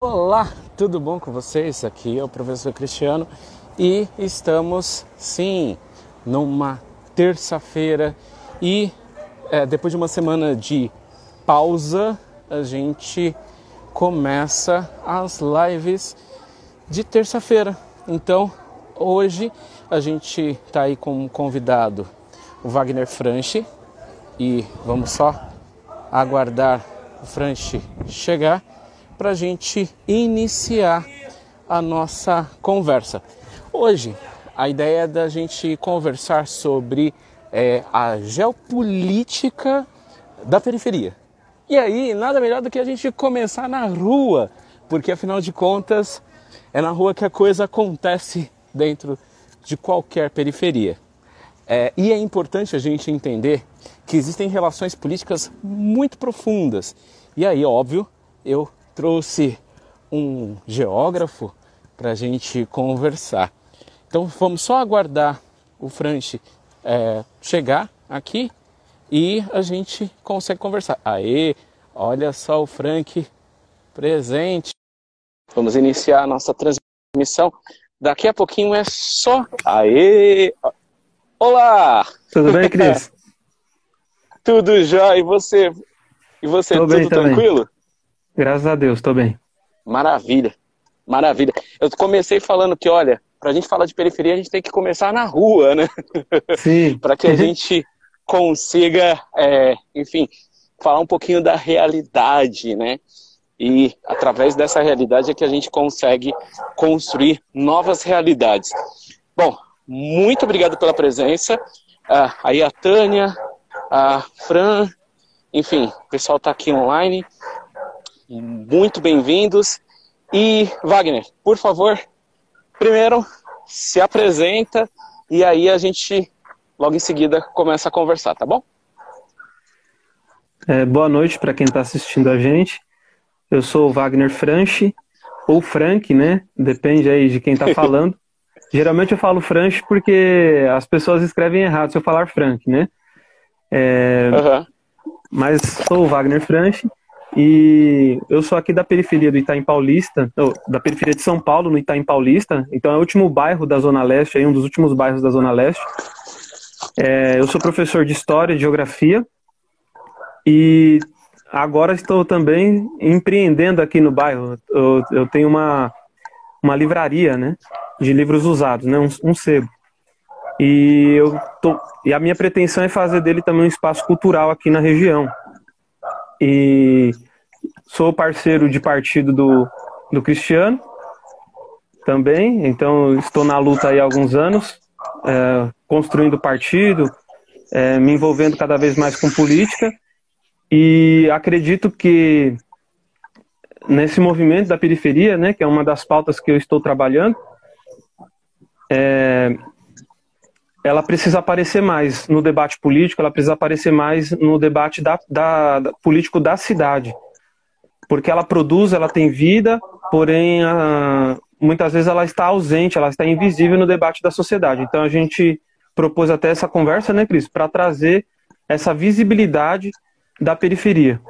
Olá, tudo bom com vocês? Aqui é o professor Cristiano e estamos, sim, numa terça-feira e é, depois de uma semana de pausa, a gente começa as lives de terça-feira. Então, hoje a gente está aí com um convidado, o Wagner Franchi, e vamos só aguardar o Franchi chegar para a gente iniciar a nossa conversa. Hoje, a ideia é da gente conversar sobre é, a geopolítica da periferia. E aí, nada melhor do que a gente começar na rua, porque afinal de contas, é na rua que a coisa acontece dentro de qualquer periferia. É, e é importante a gente entender que existem relações políticas muito profundas. E aí, óbvio, eu trouxe um geógrafo para a gente conversar. Então vamos só aguardar o Franchi é, chegar aqui e a gente consegue conversar. Aê, olha só o Frank presente. Vamos iniciar a nossa transmissão. Daqui a pouquinho é só. Aê! Olá! Tudo bem, Cris? tudo já. E você? E você, Tô tudo tranquilo? Também. Graças a Deus, estou bem. Maravilha, maravilha. Eu comecei falando que, olha, para a gente falar de periferia, a gente tem que começar na rua, né? Sim. para que a gente consiga, é, enfim, falar um pouquinho da realidade, né? E através dessa realidade é que a gente consegue construir novas realidades. Bom, muito obrigado pela presença. Ah, aí a Tânia, a Fran, enfim, o pessoal está aqui online muito bem-vindos. E Wagner, por favor, primeiro se apresenta e aí a gente logo em seguida começa a conversar, tá bom? É, boa noite para quem está assistindo a gente. Eu sou o Wagner Franchi, ou Frank, né? Depende aí de quem está falando. Geralmente eu falo Franchi porque as pessoas escrevem errado se eu falar Frank, né? É, uhum. Mas sou o Wagner Franchi e eu sou aqui da periferia do Itaim Paulista, da periferia de São Paulo, no Itaim Paulista. Então é o último bairro da Zona Leste, é um dos últimos bairros da Zona Leste. É, eu sou professor de História e Geografia. E agora estou também empreendendo aqui no bairro. Eu, eu tenho uma, uma livraria né, de livros usados, né, um, um sebo. E, eu tô, e a minha pretensão é fazer dele também um espaço cultural aqui na região e sou parceiro de partido do, do Cristiano também, então estou na luta aí há alguns anos, é, construindo partido, é, me envolvendo cada vez mais com política e acredito que nesse movimento da periferia, né, que é uma das pautas que eu estou trabalhando, é, ela precisa aparecer mais no debate político, ela precisa aparecer mais no debate da, da, da político da cidade. Porque ela produz, ela tem vida, porém, a, muitas vezes ela está ausente, ela está invisível no debate da sociedade. Então a gente propôs até essa conversa, né, Cris, para trazer essa visibilidade da periferia.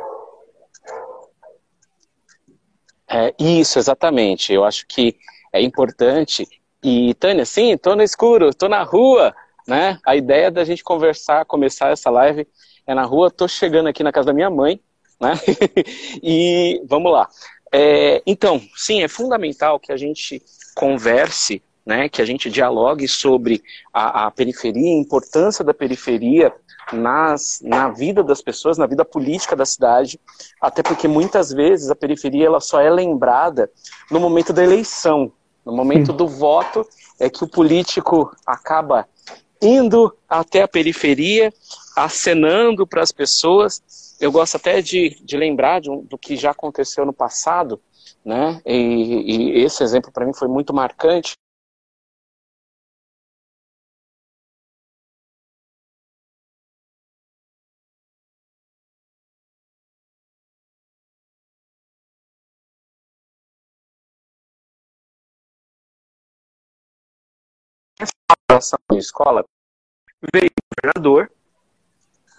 É, isso, exatamente. Eu acho que é importante e Tânia, sim, tô no escuro, tô na rua, né? A ideia da gente conversar, começar essa live é na rua. Tô chegando aqui na casa da minha mãe, né? e vamos lá. É, então, sim, é fundamental que a gente converse, né? Que a gente dialogue sobre a, a periferia, a importância da periferia nas, na vida das pessoas, na vida política da cidade, até porque muitas vezes a periferia ela só é lembrada no momento da eleição, no momento do voto é que o político acaba indo até a periferia, acenando para as pessoas. Eu gosto até de, de lembrar de um, do que já aconteceu no passado, né? E, e esse exemplo para mim foi muito marcante. essa escola, veio o governador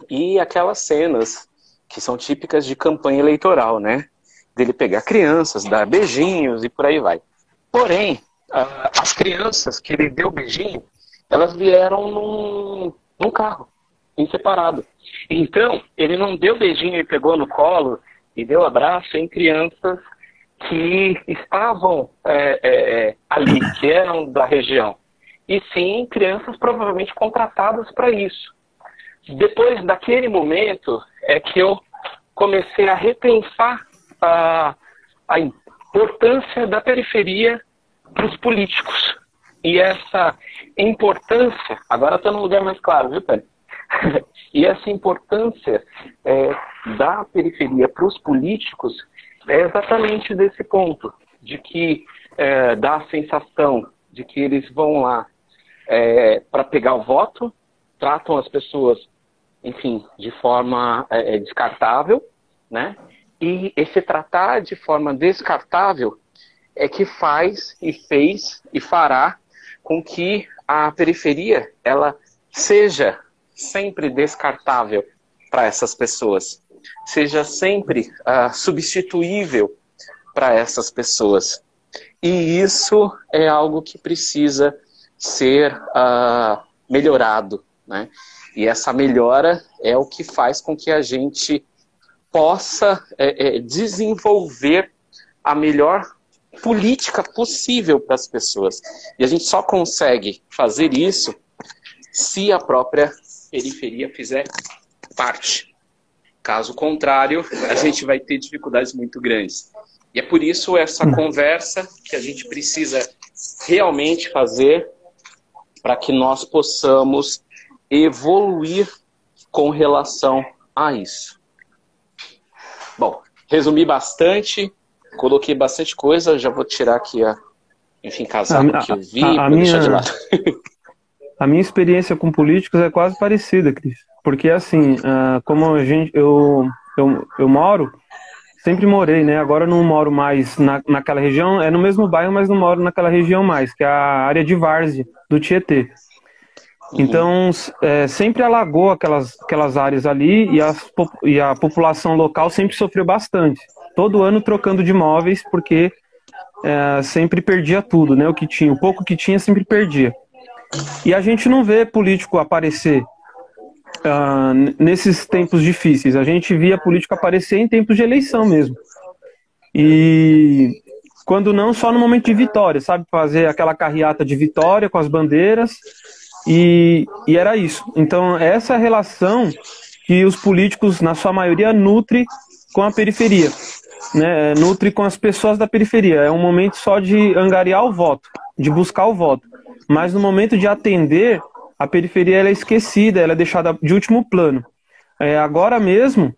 e aquelas cenas que são típicas de campanha eleitoral, né? dele pegar crianças, dar beijinhos e por aí vai. Porém, as crianças que ele deu beijinho, elas vieram num, num carro, em separado. Então, ele não deu beijinho e pegou no colo e deu abraço em crianças que estavam é, é, ali, que eram da região. E sim, crianças provavelmente contratadas para isso. Depois daquele momento é que eu comecei a repensar a, a importância da periferia para os políticos. E essa importância, agora estou num lugar mais claro, viu, Pedro? e essa importância é, da periferia para os políticos é exatamente desse ponto, de que é, dá a sensação de que eles vão lá é, para pegar o voto, tratam as pessoas, enfim, de forma é, é, descartável, né? E esse tratar de forma descartável é que faz e fez e fará com que a periferia ela seja sempre descartável para essas pessoas, seja sempre uh, substituível para essas pessoas. E isso é algo que precisa ser uh, melhorado, né? E essa melhora é o que faz com que a gente possa é, é, desenvolver a melhor política possível para as pessoas. E a gente só consegue fazer isso se a própria periferia fizer parte. Caso contrário, a gente vai ter dificuldades muito grandes. E é por isso essa hum. conversa que a gente precisa realmente fazer para que nós possamos evoluir com relação a isso. Bom, resumi bastante, coloquei bastante coisa, já vou tirar aqui a, enfim, casaco a, que eu vi, a, a minha, deixar de lado. A minha experiência com políticos é quase parecida, Cris. Porque, assim, uh, como a gente, eu, eu, eu moro, sempre morei, né? Agora não moro mais na, naquela região, é no mesmo bairro, mas não moro naquela região mais, que é a área de Várzea, do Tietê. Então, é, sempre alagou aquelas, aquelas áreas ali e, as, e a população local sempre sofreu bastante. Todo ano trocando de imóveis, porque é, sempre perdia tudo, né? O que tinha, o pouco que tinha sempre perdia. E a gente não vê político aparecer uh, nesses tempos difíceis. A gente via político aparecer em tempos de eleição mesmo. E quando não, só no momento de vitória, sabe? Fazer aquela carreata de vitória com as bandeiras. E, e era isso. Então, essa relação que os políticos, na sua maioria, nutre com a periferia. Né? Nutre com as pessoas da periferia. É um momento só de angariar o voto, de buscar o voto mas no momento de atender, a periferia é esquecida, ela é deixada de último plano. É, agora mesmo,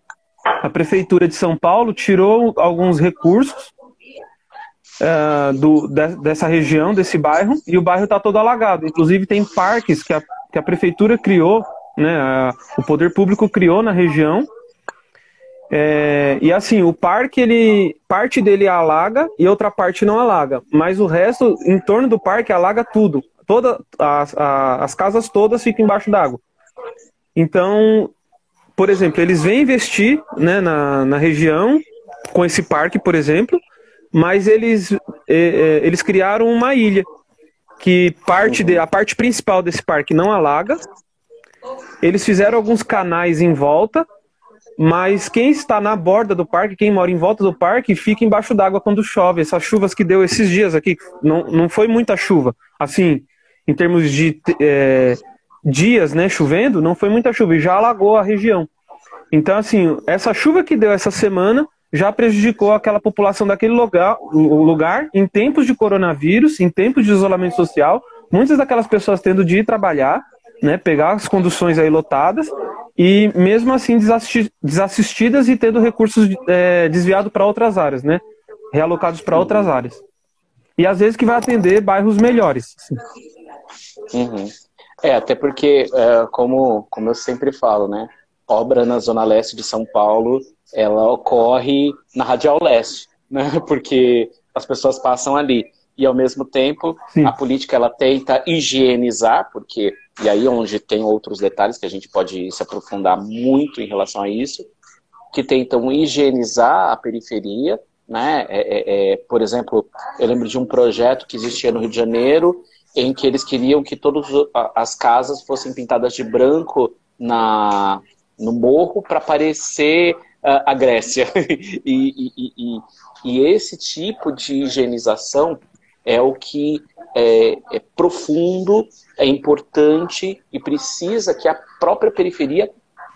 a Prefeitura de São Paulo tirou alguns recursos é, do, de, dessa região, desse bairro, e o bairro está todo alagado. Inclusive, tem parques que a, que a Prefeitura criou, né, a, o poder público criou na região. É, e assim, o parque, ele parte dele alaga e outra parte não alaga, mas o resto, em torno do parque, alaga tudo toda, as, as casas todas ficam embaixo d'água. Então, por exemplo, eles vêm investir né, na, na região com esse parque, por exemplo, mas eles, é, é, eles criaram uma ilha que parte de, a parte principal desse parque não alaga. Eles fizeram alguns canais em volta, mas quem está na borda do parque, quem mora em volta do parque, fica embaixo d'água quando chove. Essas chuvas que deu esses dias aqui, não, não foi muita chuva. Assim, em termos de é, dias, né, chovendo, não foi muita chuva e já alagou a região. Então, assim, essa chuva que deu essa semana já prejudicou aquela população daquele lugar, lugar em tempos de coronavírus, em tempos de isolamento social, muitas daquelas pessoas tendo de ir trabalhar, né, pegar as conduções aí lotadas e mesmo assim desassistidas e tendo recursos é, desviados para outras áreas, né, realocados para outras áreas. E às vezes que vai atender bairros melhores. Assim. Uhum. É, até porque, é, como, como eu sempre falo, né? Obra na Zona Leste de São Paulo, ela ocorre na Radial Leste, né? Porque as pessoas passam ali. E ao mesmo tempo, Sim. a política ela tenta higienizar, porque e aí onde tem outros detalhes que a gente pode se aprofundar muito em relação a isso, que tentam higienizar a periferia, né? É, é, é, por exemplo, eu lembro de um projeto que existia no Rio de Janeiro em que eles queriam que todas as casas fossem pintadas de branco na, no morro para parecer uh, a Grécia. e, e, e, e, esse tipo de higienização é o que é, é profundo, é importante e precisa que a própria periferia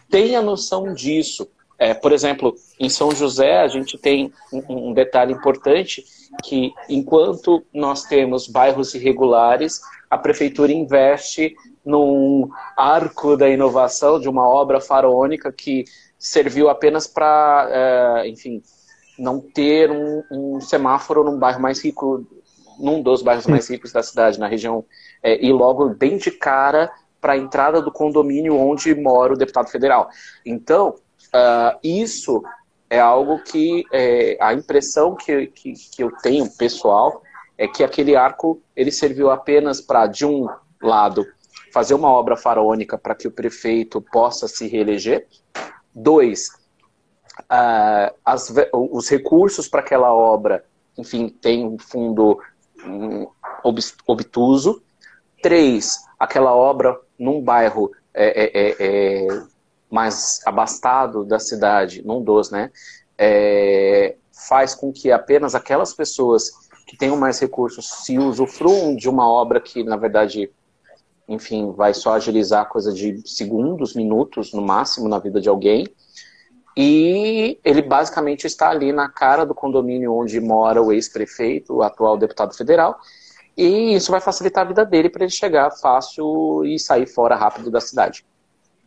tenha noção disso. É, por exemplo, em São José, a gente tem um, um, detalhe importante que, enquanto nós temos bairros irregulares, a prefeitura investe num arco da inovação de uma obra faraônica que serviu apenas para, é, enfim, não ter um, um, semáforo num bairro mais rico, num dos bairros mais ricos da cidade, na região, é, e logo bem de cara para a entrada do condomínio onde mora o deputado federal. Então, Uh, isso é algo que é, a impressão que, que, que, eu tenho pessoal é que aquele arco ele serviu apenas para de um lado fazer uma obra faraônica para que o prefeito possa se reeleger. Dois uh, as, os recursos para aquela obra enfim tem um fundo um, obtuso. Três aquela obra num bairro é, é, é, é mais abastado da cidade, num dos, né, é, faz com que apenas aquelas pessoas que tenham mais recursos se usufruam de uma obra que, na verdade, enfim, vai só agilizar coisa de segundos, minutos, no máximo, na vida de alguém. E ele basicamente está ali na cara do condomínio onde mora o ex-prefeito, o atual deputado federal, e isso vai facilitar a vida dele para ele chegar fácil e sair fora rápido da cidade.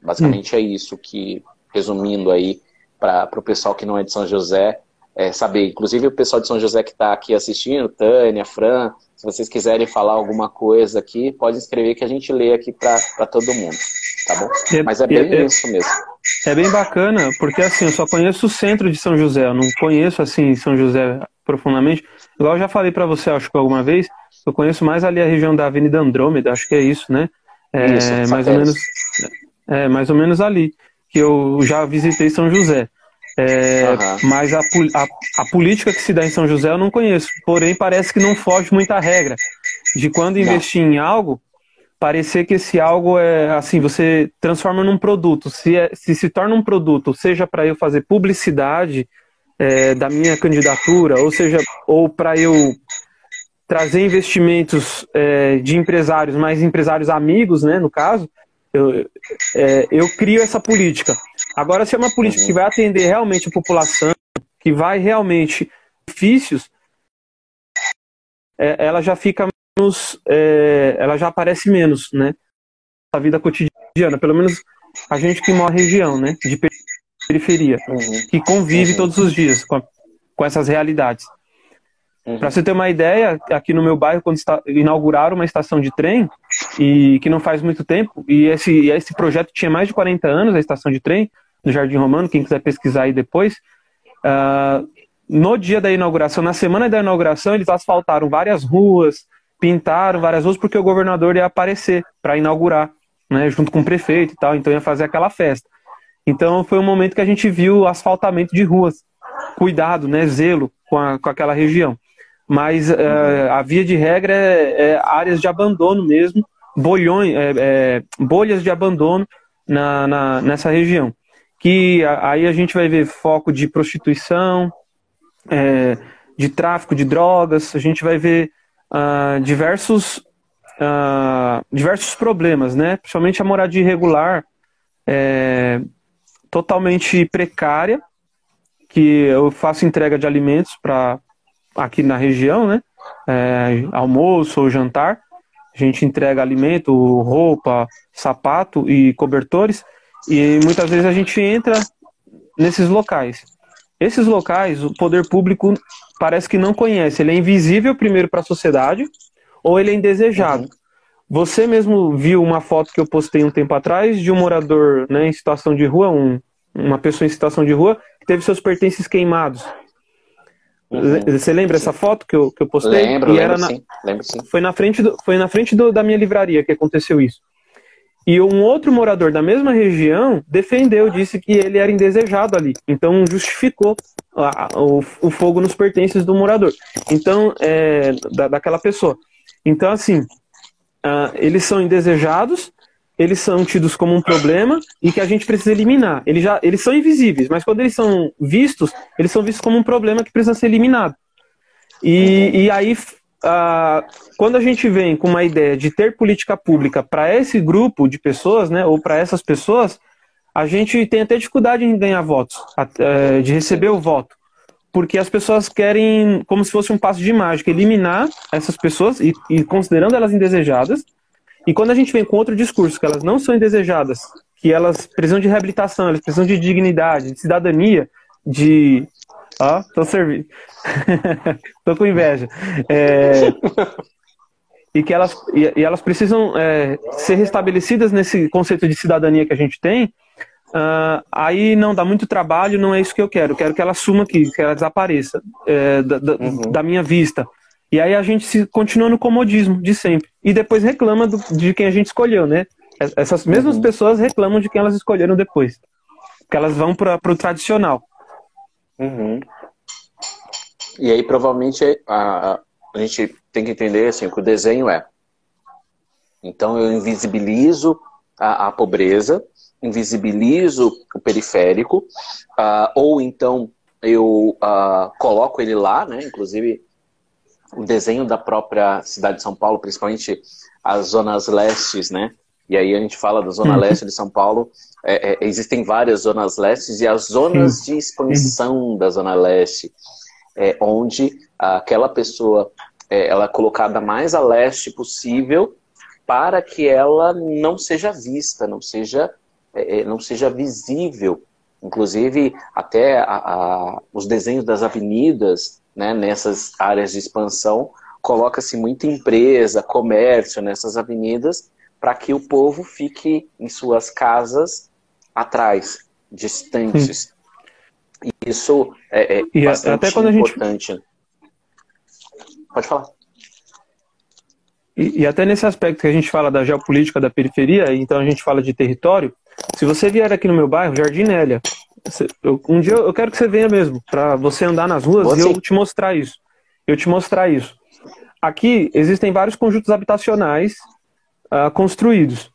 Basicamente hum. é isso que, resumindo aí, para o pessoal que não é de São José, é, saber. Inclusive o pessoal de São José que está aqui assistindo, Tânia, Fran, se vocês quiserem falar alguma coisa aqui, pode escrever que a gente lê aqui para todo mundo, tá bom? É, Mas é bem é, isso mesmo. É bem bacana, porque assim, eu só conheço o centro de São José, eu não conheço assim São José profundamente. Igual eu já falei para você, acho que alguma vez, eu conheço mais ali a região da Avenida Andrômeda, acho que é isso, né? É, isso, mais ou menos é, mais ou menos ali, que eu já visitei São José. É, uhum. Mas a, a, a, política que se dá em São José eu não conheço. Porém, parece que não foge muita regra. De quando investir não. em algo, parecer que esse algo é assim, você transforma num produto. Se, é, se se torna um produto, seja para eu fazer publicidade é, da minha candidatura, ou seja, ou para eu trazer investimentos é, de empresários, mais empresários amigos, né, no caso, eu, é, eu crio essa política. Agora, se é uma política que vai atender realmente a população, que vai realmente benefícios, é, ela já fica menos, é, ela já aparece menos, né? Na vida cotidiana, pelo menos a gente que mora região, né? De periferia, uhum. que convive uhum. todos os dias com, a, com essas realidades. Uhum. Para você ter uma ideia, aqui no meu bairro, quando está, inauguraram uma estação de trem, e que não faz muito tempo, e esse, esse projeto tinha mais de 40 anos, a estação de trem, no Jardim Romano, quem quiser pesquisar aí depois. Uh, no dia da inauguração, na semana da inauguração, eles asfaltaram várias ruas, pintaram várias ruas, porque o governador ia aparecer para inaugurar, né, junto com o prefeito e tal, então ia fazer aquela festa. Então foi um momento que a gente viu asfaltamento de ruas, cuidado, né, zelo com, a, com aquela região mas é, a via de regra é, é, áreas de abandono mesmo, bolhões, é, é, bolhas de abandono na, na, nessa região. Que aí a gente vai ver foco de prostituição, é, de tráfico de drogas, a gente vai ver uh, diversos, uh, diversos problemas, né? principalmente a moradia irregular, é, totalmente precária, que eu faço entrega de alimentos para aqui na região, né? É, almoço ou jantar. A gente entrega alimento, roupa, sapato e cobertores. E muitas vezes a gente entra nesses locais. Esses locais, o poder público parece que não conhece. Ele é invisível primeiro para a sociedade ou ele é indesejado. Uhum. Você mesmo viu uma foto que eu postei um tempo atrás de um morador né, em situação de rua, um, uma pessoa em situação de rua, que teve seus pertences queimados. Uhum. Você lembra essa foto que eu, que eu postei? Lembro, e lembro, na, sim. lembro sim. Foi na frente, do, foi na frente do, da minha livraria que aconteceu isso. E um outro morador da mesma região defendeu, disse que ele era indesejado ali. Então justificou a, o, o, fogo nos pertences do morador. Então, é, da, daquela pessoa. Então, assim, uh, eles são indesejados, eles são tidos como um problema e que a gente precisa eliminar. Eles, já, eles são invisíveis, mas quando eles são vistos, eles são vistos como um problema que precisa ser eliminado. E, e aí, uh, quando a gente vem com uma ideia de ter política pública para esse grupo de pessoas, né, ou para essas pessoas, a gente tem até dificuldade em ganhar votos, uh, de receber o voto. Porque as pessoas querem, como se fosse um passo de mágica, eliminar essas pessoas e, e considerando elas indesejadas, e quando a gente vem com outro discurso, que elas não são indesejadas, que elas precisam de reabilitação, elas precisam de dignidade, de cidadania, de. Ó, tô servindo. tô com inveja. É... e que elas, e, elas precisam é, ser restabelecidas nesse conceito de cidadania que a gente tem, uh, aí não dá muito trabalho, não é isso que eu quero. Quero que ela suma aqui, que ela desapareça é, da, da, uhum. da minha vista. E aí a gente se continua no comodismo de sempre. E depois reclama do, de quem a gente escolheu, né? Essas mesmas uhum. pessoas reclamam de quem elas escolheram depois. Porque elas vão para o tradicional. Uhum. E aí, provavelmente, a, a gente tem que entender assim, o que o desenho é. Então, eu invisibilizo a, a pobreza, invisibilizo o periférico, uh, ou então eu uh, coloco ele lá, né? Inclusive, o desenho da própria cidade de São Paulo, principalmente as zonas lestes, né? E aí a gente fala da zona uhum. leste de São Paulo. É, é, existem várias zonas lestes e as zonas de expansão da zona leste, é, onde aquela pessoa é, ela é colocada mais a leste possível para que ela não seja vista, não seja, é, é, não seja visível. Inclusive, até a, a, os desenhos das avenidas né, nessas áreas de expansão, coloca-se muita empresa, comércio nessas avenidas, para que o povo fique em suas casas atrás, distantes. Isso é, é e bastante até quando importante. A gente... Pode falar. E, e, até nesse aspecto que a gente fala da geopolítica da periferia, então a gente fala de território. Se você vier aqui no meu bairro, Jardim Nélia, eu, um dia eu quero que você venha mesmo, para você andar nas ruas você... e eu te mostrar isso. Eu te mostrar isso. Aqui existem vários conjuntos habitacionais uh, construídos.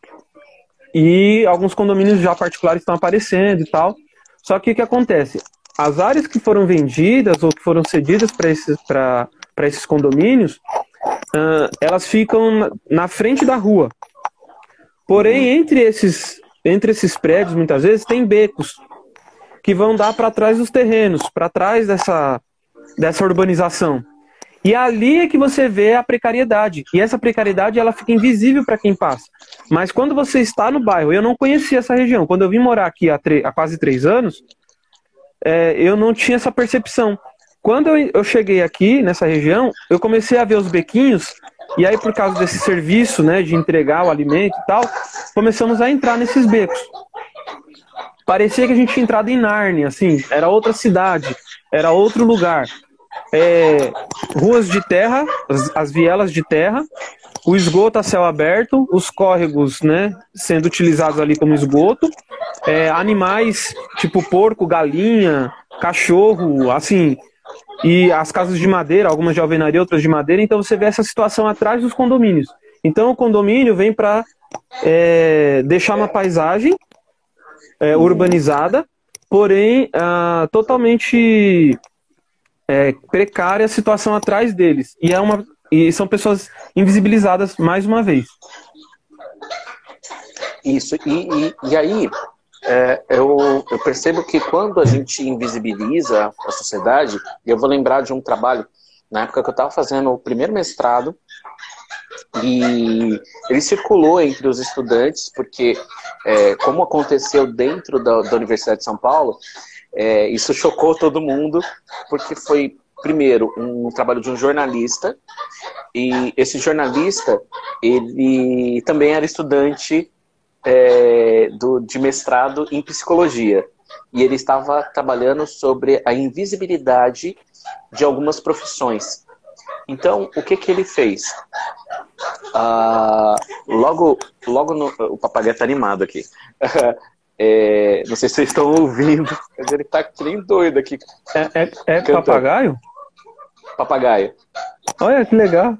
E alguns condomínios já particulares estão aparecendo e tal. Só que o que acontece? As áreas que foram vendidas ou que foram cedidas para esses, esses condomínios, uh, elas ficam na frente da rua. Porém, entre esses, entre esses prédios, muitas vezes, tem becos que vão dar para trás dos terrenos, para trás dessa, dessa urbanização. E ali é que você vê a precariedade. E essa precariedade ela fica invisível para quem passa. Mas quando você está no bairro, eu não conhecia essa região. Quando eu vim morar aqui há, há quase três anos, é, eu não tinha essa percepção. Quando eu, eu cheguei aqui nessa região, eu comecei a ver os bequinhos. E aí, por causa desse serviço, né, de entregar o alimento e tal, começamos a entrar nesses becos. Parecia que a gente tinha entrado em Nárnia, assim, era outra cidade, era outro lugar. É, ruas de terra, as, as, vielas de terra, o esgoto a céu aberto, os córregos, né, sendo utilizados ali como esgoto, é, animais tipo porco, galinha, cachorro, assim, e as casas de madeira, algumas de alvenaria, outras de madeira, então você vê essa situação atrás dos condomínios. Então o condomínio vem para é, deixar uma paisagem é, urbanizada, porém ah, totalmente é, precária a situação atrás deles. E, é uma, e são pessoas invisibilizadas mais uma vez. Isso, e, e, e aí é, eu, eu, percebo que quando a gente invisibiliza a sociedade, eu vou lembrar de um trabalho, na época que eu estava fazendo o primeiro mestrado, e ele circulou entre os estudantes, porque, é, como aconteceu dentro da, da Universidade de São Paulo, é, isso chocou todo mundo, porque foi, primeiro, um trabalho de um jornalista, e esse jornalista, ele também era estudante é, do, de mestrado em psicologia. E ele estava trabalhando sobre a invisibilidade de algumas profissões. Então, o que, que ele fez? Ah, logo logo no. O papagaio tá animado aqui. É, não sei se vocês estão ouvindo, mas ele tá que nem doido aqui. É, é, é papagaio? Papagaio. Olha que legal.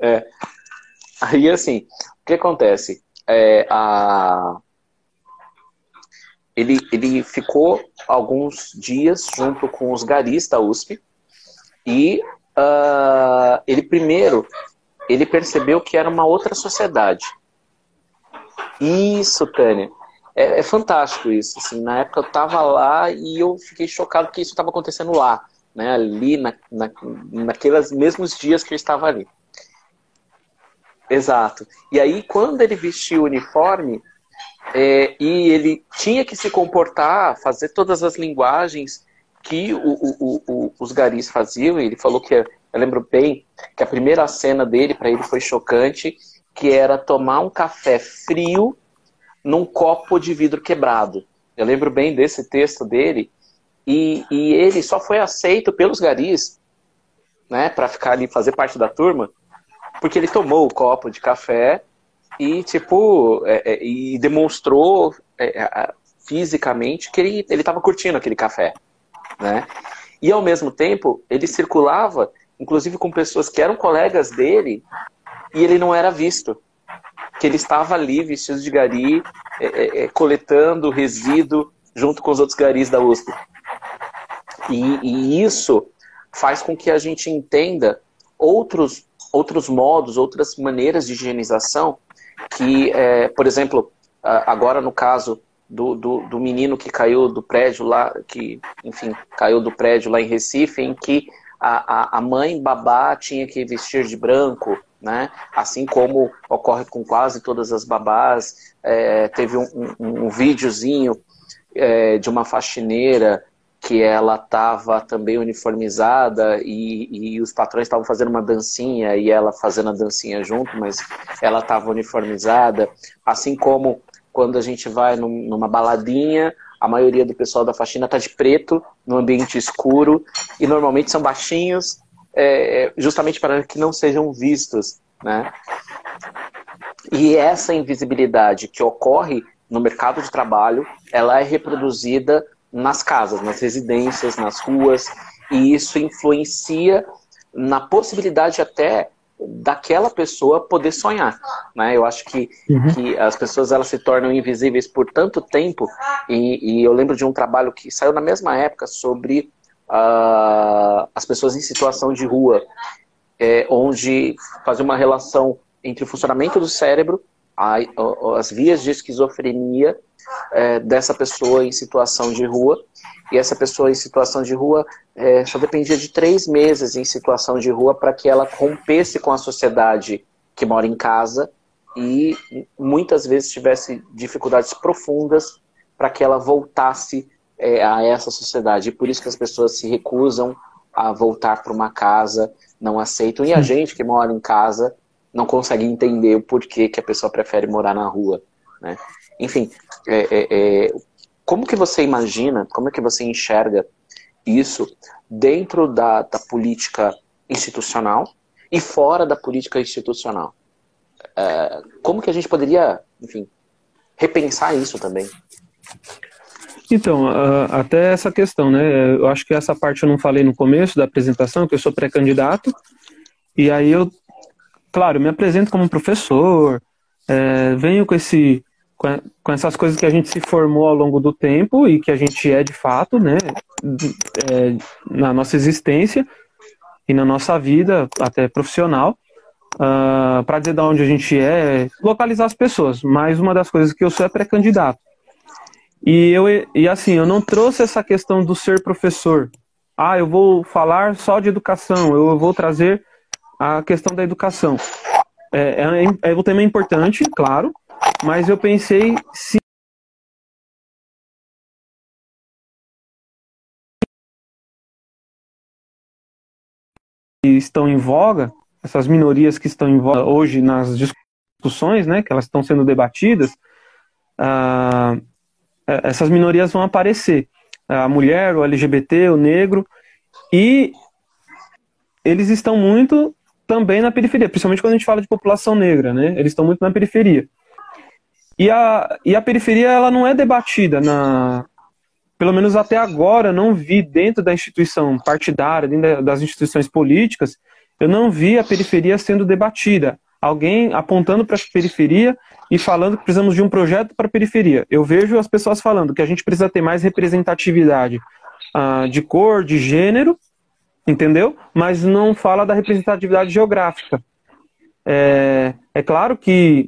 É. Aí assim, o que acontece? É, a... ele, ele ficou alguns dias junto com os garis da USP e uh, ele primeiro ele percebeu que era uma outra sociedade. Isso, Tânia. É, é fantástico isso. Assim, na época eu estava lá e eu fiquei chocado que isso estava acontecendo lá, né? ali na, na, naqueles mesmos dias que eu estava ali. Exato. E aí, quando ele vestiu o uniforme, é, e ele tinha que se comportar, fazer todas as linguagens que o, o, o, os garis faziam, ele falou que, eu lembro bem, que a primeira cena dele, para ele, foi chocante, que era tomar um café frio num copo de vidro quebrado. Eu lembro bem desse texto dele, e, e ele só foi aceito pelos garis, né, para ficar ali, fazer parte da turma, porque ele tomou o copo de café e, tipo, é, é, e demonstrou é, é fisicamente que ele estava curtindo aquele café, né? E, ao mesmo tempo, ele circulava, inclusive com pessoas que eram colegas dele, e ele não era visto. Que ele estava ali, vestido de gari, é, é, coletando resíduo junto com os outros garis da USP. E, e isso faz com que a gente entenda outros outros modos, outras maneiras de higienização que, é, por exemplo, agora no caso do, do, do, menino que caiu do prédio lá, que, enfim, caiu do prédio lá em Recife, em que a, a, a mãe babá tinha que vestir de branco, né? Assim como ocorre com quase todas as babás. É, teve um, um, um videozinho é, de uma faxineira que ela estava também uniformizada e, e os patrões estavam fazendo uma dancinha e ela fazendo a dancinha junto, mas ela estava uniformizada. Assim como quando a gente vai num, numa baladinha, a maioria do pessoal da faxina está de preto, no ambiente escuro, e normalmente são baixinhos, é, justamente para que não sejam vistos. Né? E essa invisibilidade que ocorre no mercado de trabalho, ela é reproduzida nas casas, nas residências, nas ruas, e isso influencia na possibilidade até daquela pessoa poder sonhar, né? Eu acho que, uhum. que as pessoas elas se tornam invisíveis por tanto tempo e, e eu lembro de um trabalho que saiu na mesma época sobre uh, as pessoas em situação de rua, é, onde fazia uma relação entre o funcionamento do cérebro, a, as vias de esquizofrenia é, dessa pessoa em situação de rua. E essa pessoa em situação de rua é, só dependia de três meses em situação de rua para que ela rompesse com a sociedade que mora em casa e muitas vezes tivesse dificuldades profundas para que ela voltasse é, a essa sociedade. E por isso que as pessoas se recusam a voltar para uma casa, não aceitam. E a gente que mora em casa não consegue entender o porquê que a pessoa prefere morar na rua. Né? Enfim, é, é, é, como que você imagina, como é que você enxerga isso dentro da, da política institucional e fora da política institucional? É, como que a gente poderia, enfim, repensar isso também? Então, até essa questão, né? Eu acho que essa parte eu não falei no começo da apresentação, que eu sou pré-candidato, e aí eu, claro, me apresento como professor, é, venho com esse com, essas coisas que a gente se formou ao longo do tempo e que a gente é de fato, né, é, na nossa existência e na nossa vida, até profissional, uh, ah, para dizer de onde a gente é, localizar as pessoas. Mas uma das coisas que eu sou é pré-candidato. E, eu, e assim, eu não trouxe essa questão do ser professor. Ah, eu vou falar só de educação, eu vou trazer a questão da educação. É, é, é, o tema é importante, claro, mas eu pensei se estão em voga, essas minorias que estão em voga hoje nas discussões, né, que elas estão sendo debatidas, uh, essas minorias vão aparecer. A mulher, o LGBT, o negro, e eles estão muito também na periferia, principalmente quando a gente fala de população negra, né? Eles estão muito na periferia. E a, e a periferia ela não é debatida na, pelo menos até agora, não vi dentro da instituição partidária, dentro das instituições políticas, eu não vi a periferia sendo debatida. Alguém apontando para a periferia e falando que precisamos de um projeto para a periferia. Eu vejo as pessoas falando que a gente precisa ter mais representatividade uh, de cor, de gênero, entendeu? Mas não fala da representatividade geográfica. É, é claro que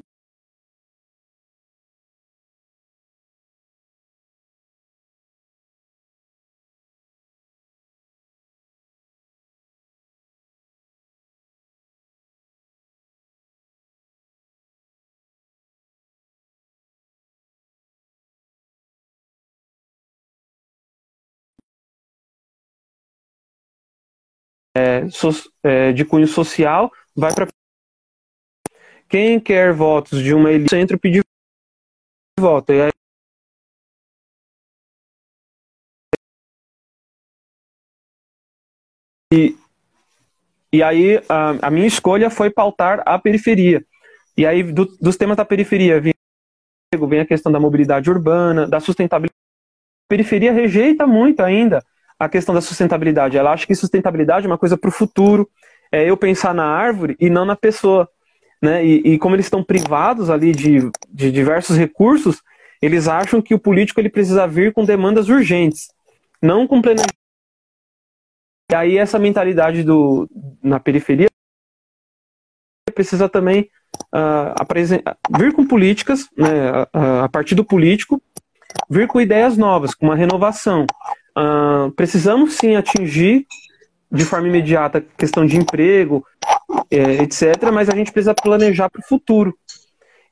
so, é, de cunho social vai para quem quer votos de uma elite entra pedir voto. E aí, e, e aí a, a, minha escolha foi pautar a periferia. E aí do, dos temas da periferia vem, vem a questão da mobilidade urbana, da sustentabilidade. A periferia rejeita muito ainda a questão da sustentabilidade. Ela acha que sustentabilidade é uma coisa para o futuro, é eu pensar na árvore e não na pessoa. Né? E, e como eles estão privados ali de, de diversos recursos, eles acham que o político ele precisa vir com demandas urgentes, não com planejamento. E aí essa mentalidade do, na periferia precisa também uh, vir com políticas, né, a, a partir do político, vir com ideias novas, com uma renovação. Precisamos sim atingir de forma imediata a questão de emprego, é, etc., mas a gente precisa planejar para o futuro.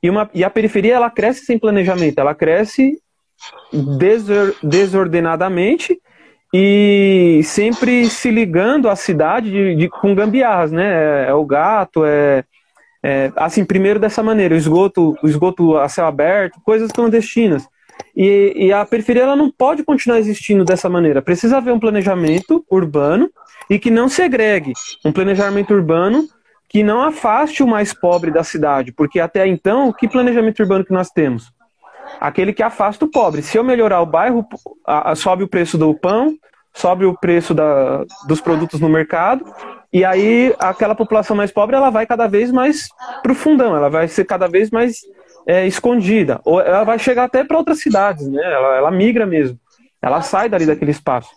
E, uma, e a periferia ela cresce sem planejamento, ela cresce desor, desordenadamente e sempre se ligando à cidade de, de, com gambiarras, né? É, é o gato, é, é, assim, primeiro dessa maneira, o esgoto, o esgoto a céu aberto, coisas clandestinas. E, e, a periferia ela não pode continuar existindo dessa maneira. Precisa haver um planejamento urbano e que não segregue. Um planejamento urbano que não afaste o mais pobre da cidade. Porque até então, que planejamento urbano que nós temos? Aquele que afasta o pobre. Se eu melhorar o bairro, sobe o preço do pão, sobe o preço da, dos produtos no mercado, e aí aquela população mais pobre ela vai cada vez mais para o fundão, ela vai ser cada vez mais é, escondida. Ou ela vai chegar até para outras cidades, né? Ela, ela migra mesmo. Ela sai dali daquele espaço.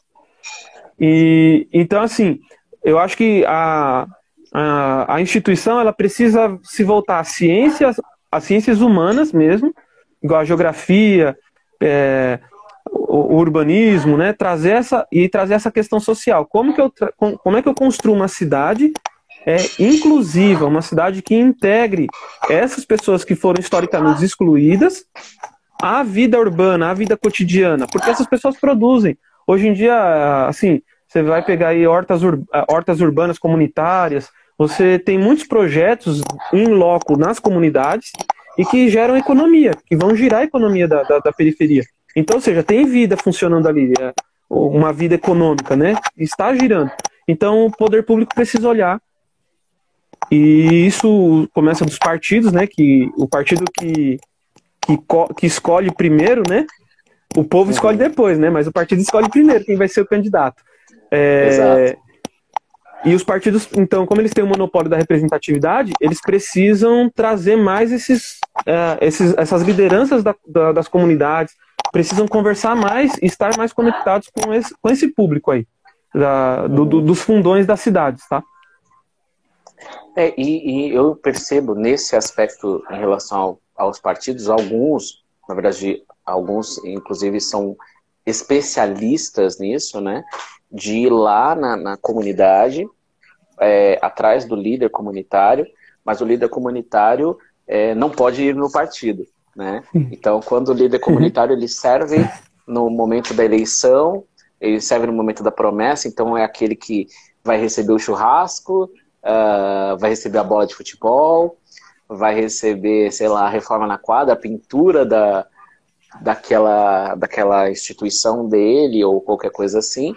E então assim, eu acho que a, a, a instituição ela precisa se voltar às ciências, às ciências humanas mesmo, igual a geografia, é, o, o, urbanismo, né? Trazer essa e trazer essa questão social. Como que eu como é que eu construo uma cidade é, inclusiva, uma cidade que integre essas pessoas que foram historicamente excluídas à vida urbana, à vida cotidiana, porque essas pessoas produzem. Hoje em dia, assim, você vai pegar aí hortas, ur hortas urbanas comunitárias, você tem muitos projetos em loco nas comunidades e que geram economia, que vão girar a economia da, da, da periferia. Então, ou seja, tem vida funcionando ali, é uma vida econômica, né? Está girando. Então, o poder público precisa olhar e isso começa dos partidos, né? Que o partido que, que, que escolhe primeiro, né? O povo uhum. escolhe depois, né? Mas o partido escolhe primeiro quem vai ser o candidato. É, Exato. E os partidos, então, como eles têm o monopólio da representatividade, eles precisam trazer mais esses, uh, esses essas lideranças da, da, das comunidades, precisam conversar mais e estar mais conectados com esse, com esse público aí, da, do, do, dos fundões das cidades, tá? É, e, e, eu percebo nesse aspecto em relação ao, aos partidos, alguns, na verdade, alguns inclusive são especialistas nisso, né? De ir lá na, na comunidade, é, atrás do líder comunitário, mas o líder comunitário é, não pode ir no partido, né? Então, quando o líder comunitário ele serve no momento da eleição, ele serve no momento da promessa, então é aquele que vai receber o churrasco, uh, vai receber a bola de futebol, vai receber, sei lá, a reforma na quadra, a pintura da, daquela, daquela instituição dele ou qualquer coisa assim.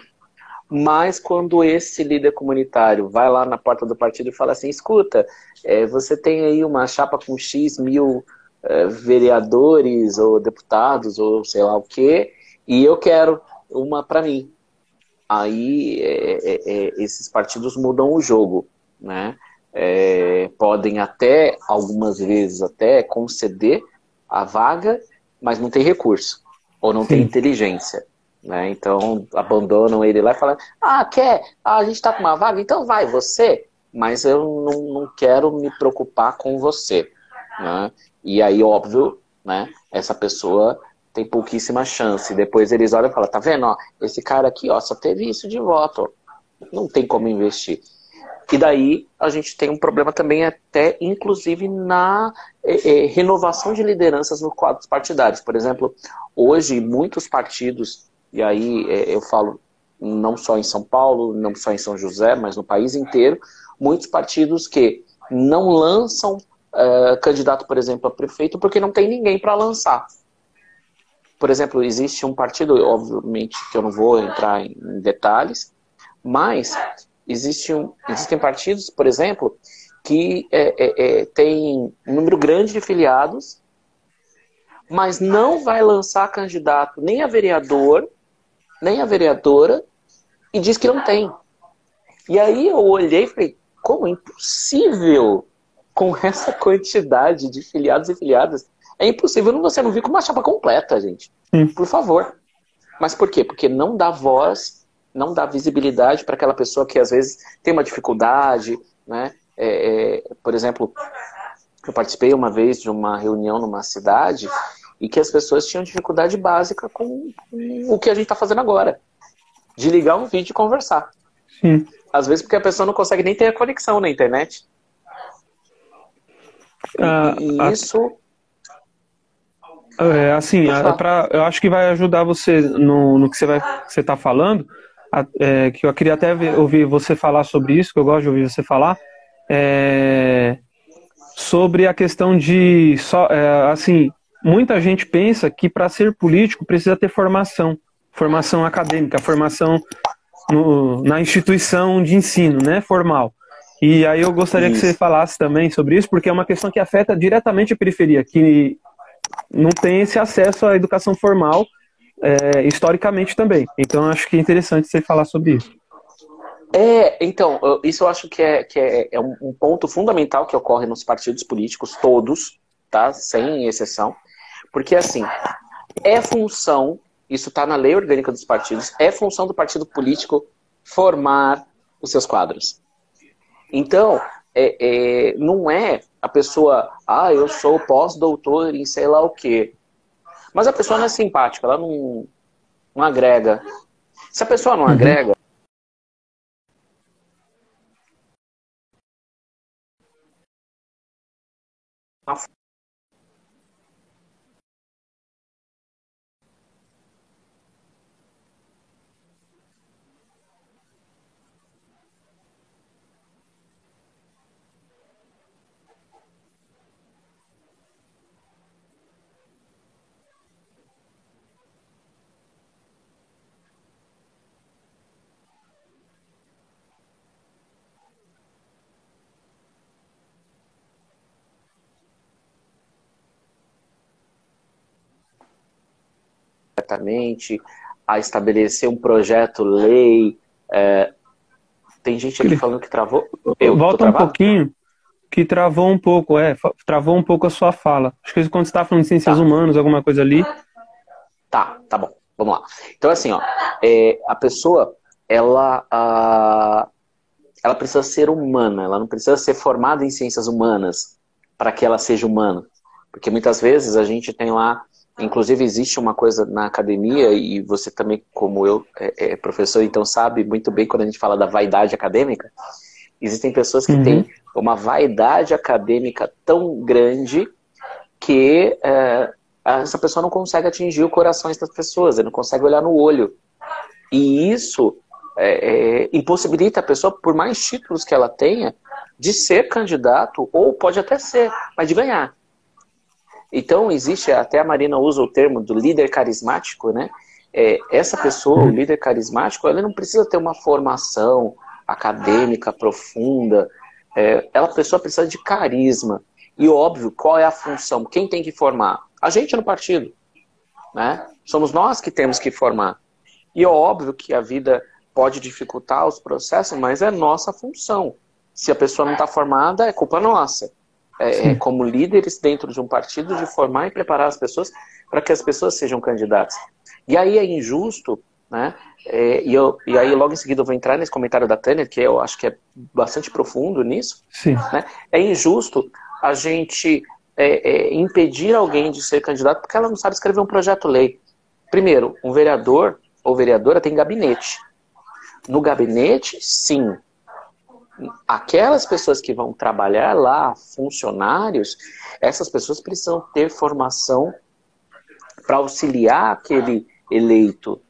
Mas quando esse líder comunitário vai lá na porta do partido e fala assim, escuta, é, você tem aí uma chapa com X mil é, vereadores ou deputados ou sei lá o que, e eu quero uma para mim. Aí é, é, é, esses partidos mudam o jogo, né? É, podem até, algumas vezes até, conceder a vaga, mas não tem recurso, ou não Sim. tem inteligência. Né? Então abandonam ele lá e falam: Ah, quer? Ah, a gente está com uma vaga, então vai, você. Mas eu não, não quero me preocupar com você. Né? E aí, óbvio, né, essa pessoa tem pouquíssima chance. Depois eles olham e falam: Tá vendo? Ó, esse cara aqui ó, só teve isso de voto. Não tem como investir. E daí a gente tem um problema também até, inclusive, na é, é, renovação de lideranças nos quadros partidários. Por exemplo, hoje muitos partidos e aí é, eu falo não só em São Paulo, não só em São José, mas no país inteiro, muitos partidos que não lançam uh, candidato, por exemplo, a prefeito, porque não tem ninguém para lançar. Por exemplo, existe um partido, obviamente que eu não vou entrar em detalhes, mas existe um, existem partidos, por exemplo, que é, é, é, tem um número grande de filiados, mas não vai lançar candidato nem a vereador, nem a vereadora, e diz que não tem. E aí eu olhei e falei, como é impossível com essa quantidade de filiados e filiadas? É impossível você não vir com uma chapa completa, gente. Por favor. Mas por quê? Porque não dá voz, não dá visibilidade para aquela pessoa que às vezes tem uma dificuldade, né? É, é, por exemplo, eu participei uma vez de uma reunião numa cidade e que as pessoas tinham dificuldade básica com, com o que a gente está fazendo agora. De ligar um vídeo e conversar. Sim. Às vezes porque a pessoa não consegue nem ter a conexão na internet. Ah, e isso. É, assim, a, pra, eu acho que vai ajudar você no, no que você vai você está falando. É, que eu queria até ver, ouvir você falar sobre isso, que eu gosto de ouvir você falar. É, sobre a questão de só, é, assim, muita gente pensa que para ser político precisa ter formação, formação acadêmica, formação no, na instituição de ensino, né, formal. E aí eu gostaria isso. que você falasse também sobre isso, porque é uma questão que afeta diretamente a periferia, que não tem esse acesso à educação formal é, historicamente também. Então acho que é interessante você falar sobre isso. É, então, isso eu acho que é, que é, é um ponto fundamental que ocorre nos partidos políticos, todos, tá? Sem exceção. Porque, assim, é função, isso está na lei orgânica dos partidos, é função do partido político formar os seus quadros. Então, é, é, não é a pessoa, ah, eu sou pós-doutor em sei lá o quê. Mas a pessoa não é simpática, ela não, não agrega. Se a pessoa não uhum. agrega, corretamente, a estabelecer um projeto-lei. É... Tem gente aqui falando que travou. Eu, Volta um pouquinho, que travou um pouco, é, travou um pouco a sua fala. Acho que quando você está falando de ciências tá. humanas, alguma coisa ali. Tá, tá bom. Vamos lá. Então, assim, ó, é, a pessoa, ela, a, ela precisa ser humana, ela não precisa ser formada em ciências humanas para que ela seja humana. Porque muitas vezes a gente tem lá Inclusive, existe uma coisa na academia, e você também, como eu, é, é, professor, então sabe muito bem quando a gente fala da vaidade acadêmica. Existem pessoas que uhum. têm uma vaidade acadêmica tão grande que é, essa pessoa não consegue atingir o coração das pessoas, não consegue olhar no olho. E isso é, é, impossibilita a pessoa, por mais títulos que ela tenha, de ser candidato, ou pode até ser, mas de ganhar. Então, existe, até a Marina usa o termo do líder carismático, né? É, essa pessoa, o líder carismático, ela não precisa ter uma formação acadêmica profunda. É, ela, pessoa precisa de carisma. E óbvio, qual é a função? Quem tem que formar? A gente no partido. Né? Somos nós que temos que formar. E é óbvio que a vida pode dificultar os processos, mas é nossa função. Se a pessoa não está formada, é culpa nossa. É, como líderes dentro de um partido, de formar e preparar as pessoas para que as pessoas sejam candidatas. E aí é injusto, né? É, e, eu, e aí logo em seguida eu vou entrar nesse comentário da Tânia, que eu acho que é bastante profundo nisso. Sim. Né? É injusto a gente é, é, impedir alguém de ser candidato porque ela não sabe escrever um projeto-lei. Primeiro, um vereador ou vereadora tem gabinete. No gabinete, sim. Aquelas pessoas que vão trabalhar lá, funcionários, essas pessoas precisam ter formação para auxiliar aquele eleito.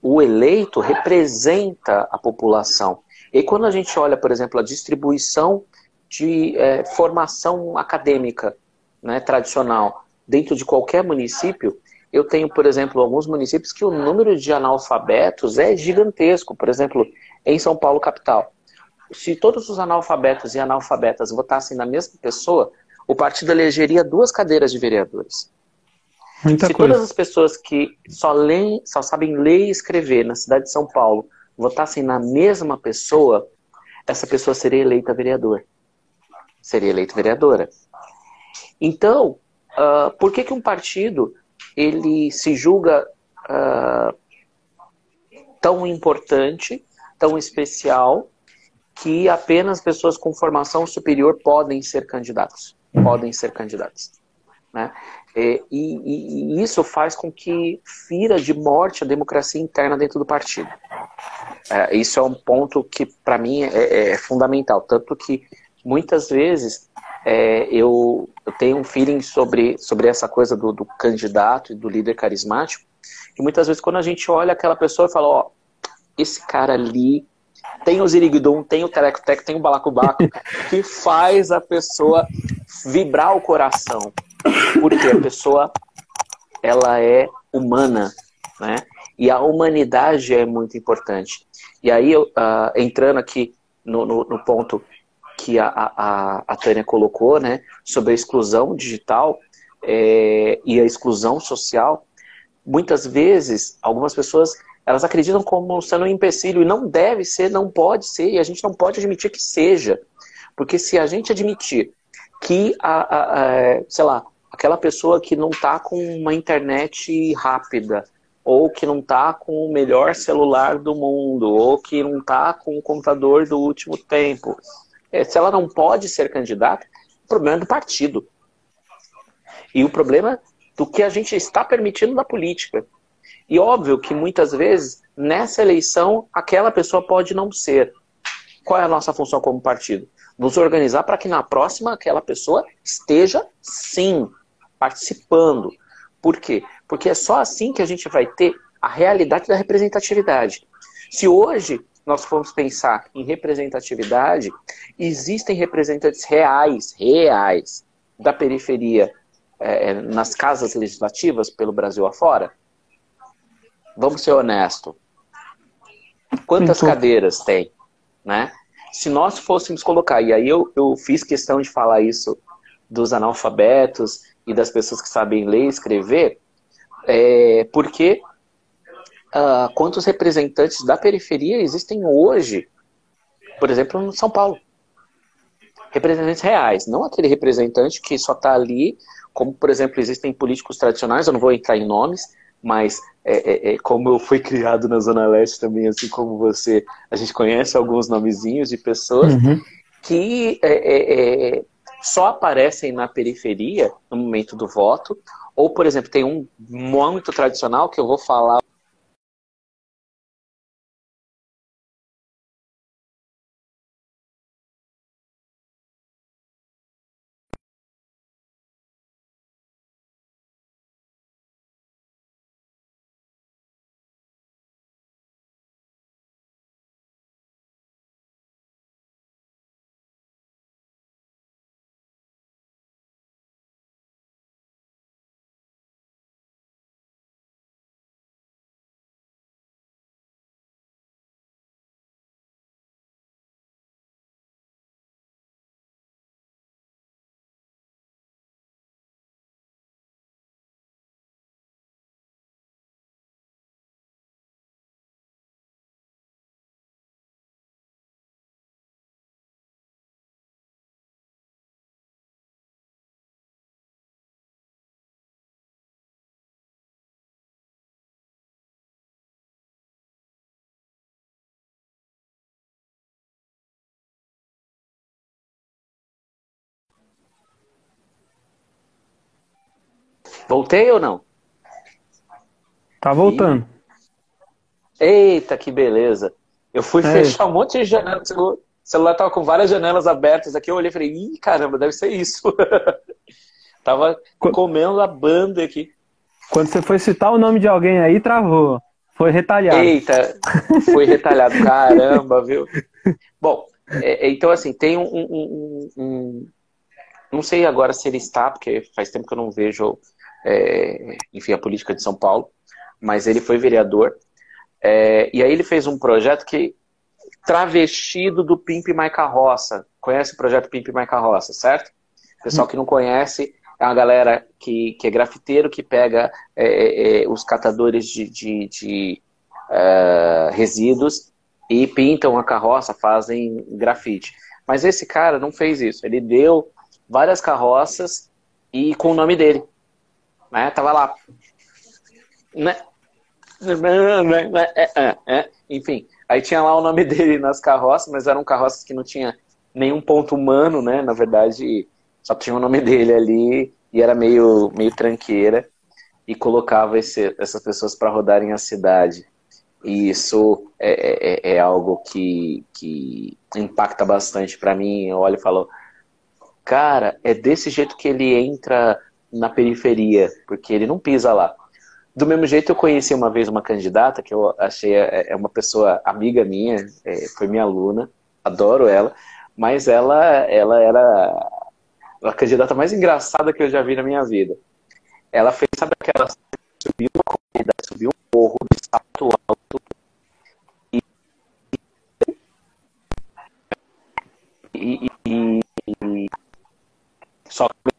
O eleito representa a população. E quando a gente olha, por exemplo, a distribuição de é, formação acadêmica né, tradicional dentro de qualquer município, eu tenho, por exemplo, alguns municípios que o número de analfabetos é gigantesco. Por exemplo, em São Paulo, capital. Se todos os analfabetos e analfabetas votassem na mesma pessoa, o partido elegeria duas cadeiras de vereadores. Muita Se coisa. todas as pessoas que só, leem, só sabem ler e escrever na cidade de São Paulo votassem na mesma pessoa, essa pessoa seria eleita vereador. Seria eleita vereadora. Então, uh, por que, que um partido ele se julga uh, tão importante, tão especial, que apenas pessoas com formação superior podem ser candidatos? Podem ser candidatos. Né? E, e, e, isso faz com que fira de morte a democracia interna dentro do partido. É, isso é um ponto que, para mim, é, é, fundamental. Tanto que, muitas vezes, é, eu, eu, tenho um feeling sobre, sobre essa coisa do, do, candidato e do líder carismático, que muitas vezes, quando a gente olha aquela pessoa e fala, ó, esse cara ali tem o ziriguidum, tem o tereco-teco, tem o balacobaco, que faz a pessoa vibrar o coração porque a pessoa ela é humana, né? E a humanidade é muito importante. E aí, uh, entrando aqui no, no, no, ponto que a, a, a Tânia colocou, né, sobre a exclusão digital é, e a exclusão social, muitas vezes, algumas pessoas, elas acreditam como sendo um empecilho, e não deve ser, não pode ser, e a gente não pode admitir que seja. Porque se a gente admitir que, a, a, a sei lá, aquela pessoa que não está com uma internet rápida, ou que não está com o melhor celular do mundo, ou que não está com o computador do último tempo. É, se ela não pode ser candidata, o problema é do partido. E o problema do que a gente está permitindo na política. E óbvio que muitas vezes, nessa eleição, aquela pessoa pode não ser. Qual é a nossa função como partido? Nos organizar para que na próxima aquela pessoa esteja, sim, participando. Por quê? Porque é só assim que a gente vai ter a realidade da representatividade. Se hoje nós formos pensar em representatividade, existem representantes reais, reais, da periferia é, nas casas legislativas pelo Brasil afora? Vamos ser honestos. Quantas cadeiras tem? Né? Se nós fôssemos colocar, e aí eu, eu fiz questão de falar isso dos analfabetos e das pessoas que sabem ler e escrever, é, porque uh, quantos representantes da periferia existem hoje, por exemplo, no São Paulo? Representantes reais, não aquele representante que só está ali, como, por exemplo, existem políticos tradicionais, eu não vou entrar em nomes, mas é, é, é, como eu fui criado na Zona Leste também, assim como você, a gente conhece alguns nomezinhos de pessoas Uhum. que é, é, é, só aparecem na periferia no momento do voto, ou, por exemplo, tem um muito tradicional que eu vou falar Voltei ou não? Tá voltando. Eita, que beleza. Eu fui É. fechar um monte de janelas. O celular tava com várias janelas abertas aqui. Eu olhei e falei, ih, caramba, deve ser isso. tava Co- comendo a banda aqui. Quando você foi citar o nome de alguém aí, travou. Foi retalhado. Eita, foi retalhado. Caramba, viu? Bom, é, é, então assim, tem um, um- um- um- Não sei agora se ele está, porque faz tempo que eu não vejo, é, enfim, a política de São Paulo, mas ele foi vereador. É, e aí ele fez um projeto que travestido do Pimp My Carroça. Conhece o projeto Pimp My Carroça, certo? Pessoal que não conhece, é uma galera que, que é grafiteiro, que pega é, é, é, os catadores de, de- de, é, resíduos e pintam a carroça, fazem grafite. Mas esse cara não fez isso. Ele deu várias carroças e com o nome dele. Né? Tava lá. Né? Enfim, aí tinha lá o nome dele nas carroças, mas eram carroças que não tinha nenhum ponto humano, né? Na verdade, só tinha o nome dele ali e era meio, meio tranqueira e colocava esse- essas pessoas para rodarem a cidade. E isso é, é- é algo que, que impacta bastante para mim. Eu olho e falo, cara, é desse jeito que ele entra na periferia, porque ele não pisa lá. Do mesmo jeito, eu conheci uma vez uma candidata que eu achei é é uma pessoa amiga minha, é, foi minha aluna, adoro ela, mas ela, ela era a candidata mais engraçada que eu já vi na minha vida. Ela fez, sabe aquela subiu uma corrida, subiu um morro de salto alto e, e, e- e- só que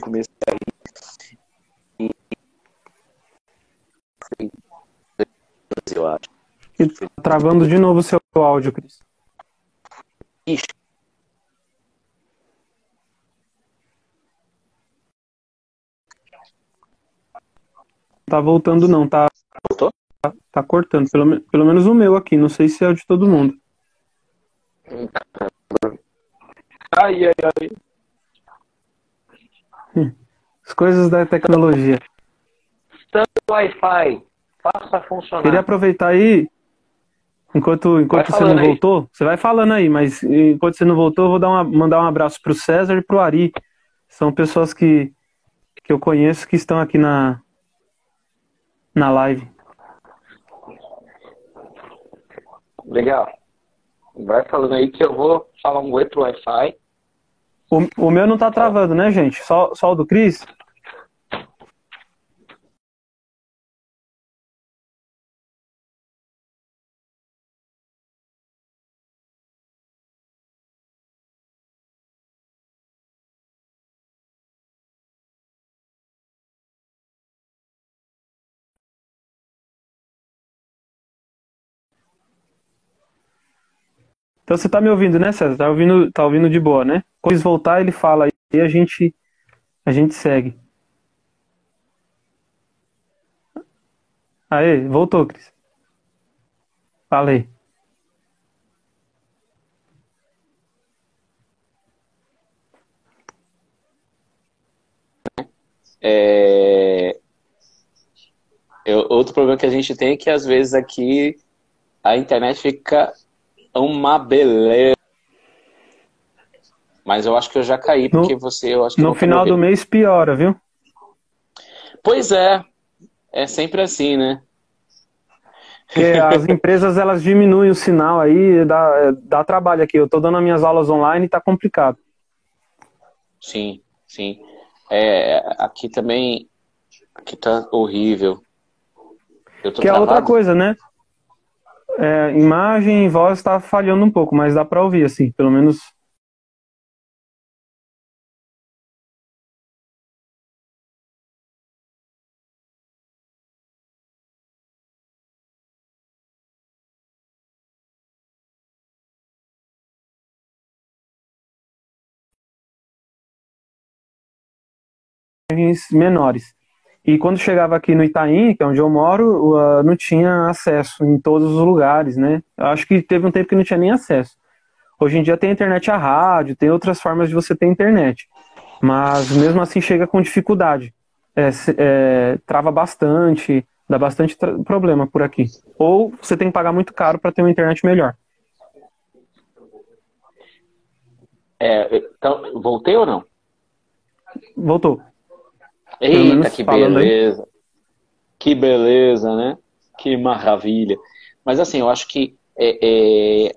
comecei a rir e eu acho. E tá travando de novo o seu áudio, Cris. Ixi, Tá voltando não, tá, voltou? tá cortando. Pelo, pelo menos o meu aqui, não sei se é o de todo mundo. Ai, ai, ai. As coisas da tecnologia. Tanto Wi-Fi, faça funcionar. Queria aproveitar aí, enquanto, enquanto Vai você não aí. voltou, você vai falando aí, mas enquanto você não voltou, eu vou dar uma, mandar um abraço pro César e pro Ari. São pessoas que, que eu conheço que estão aqui na, na live. Legal. Vai falando aí que eu vou falar um oi pro Wi-Fi. O, o meu não tá travando, né, gente? Só, só o do Cris? Então você tá me ouvindo, né, César? Tá ouvindo, tá ouvindo de boa, né? Quando eles voltar, ele fala e a gente, a gente segue. Aê, voltou, Cris. Falei. É... eu- outro problema que a gente tem é que às vezes aqui a internet fica uma beleza. Mas eu acho que eu já caí, No- porque você, eu acho que No final do mês piora, viu? Pois é, é sempre assim, né? Porque as empresas elas diminuem o sinal aí, dá, dá trabalho aqui. Eu tô dando as minhas aulas online e tá complicado. Sim, sim. É, aqui também, aqui tá horrível. Que é outra travado? coisa, né? É, imagem e voz tá falhando um pouco, mas dá pra ouvir, assim, pelo menos. menores. E quando chegava aqui no Itaim, que é onde eu moro, uh, não tinha acesso em todos os lugares, né? Eu acho que teve um tempo que não tinha nem acesso. Hoje em dia tem internet a rádio, tem outras formas de você ter internet. Mas mesmo assim chega com dificuldade. É, é, trava bastante, dá bastante problema por aqui. Ou você tem que pagar muito caro para ter uma internet melhor. É, então, voltei ou não? Voltou. Eita, que beleza. Aí. Que beleza, né? Que maravilha. Mas assim, eu acho que é, é,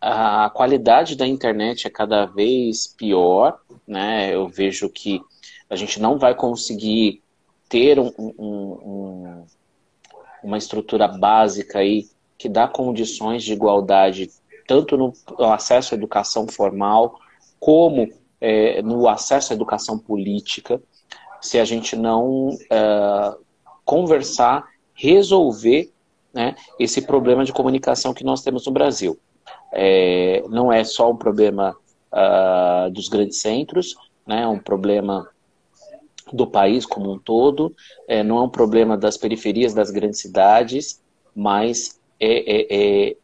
a qualidade da internet é cada vez pior, né? Eu vejo que a gente não vai conseguir ter um, um, um, uma estrutura básica aí que dá condições de igualdade tanto no acesso à educação formal como é, no acesso à educação política, se a gente não é, conversar, resolver né, esse problema de comunicação que nós temos no Brasil. É, não é só um problema uh, dos grandes centros, né, é um problema do país como um todo, é, não é um problema das periferias das grandes cidades, mas é, é, é,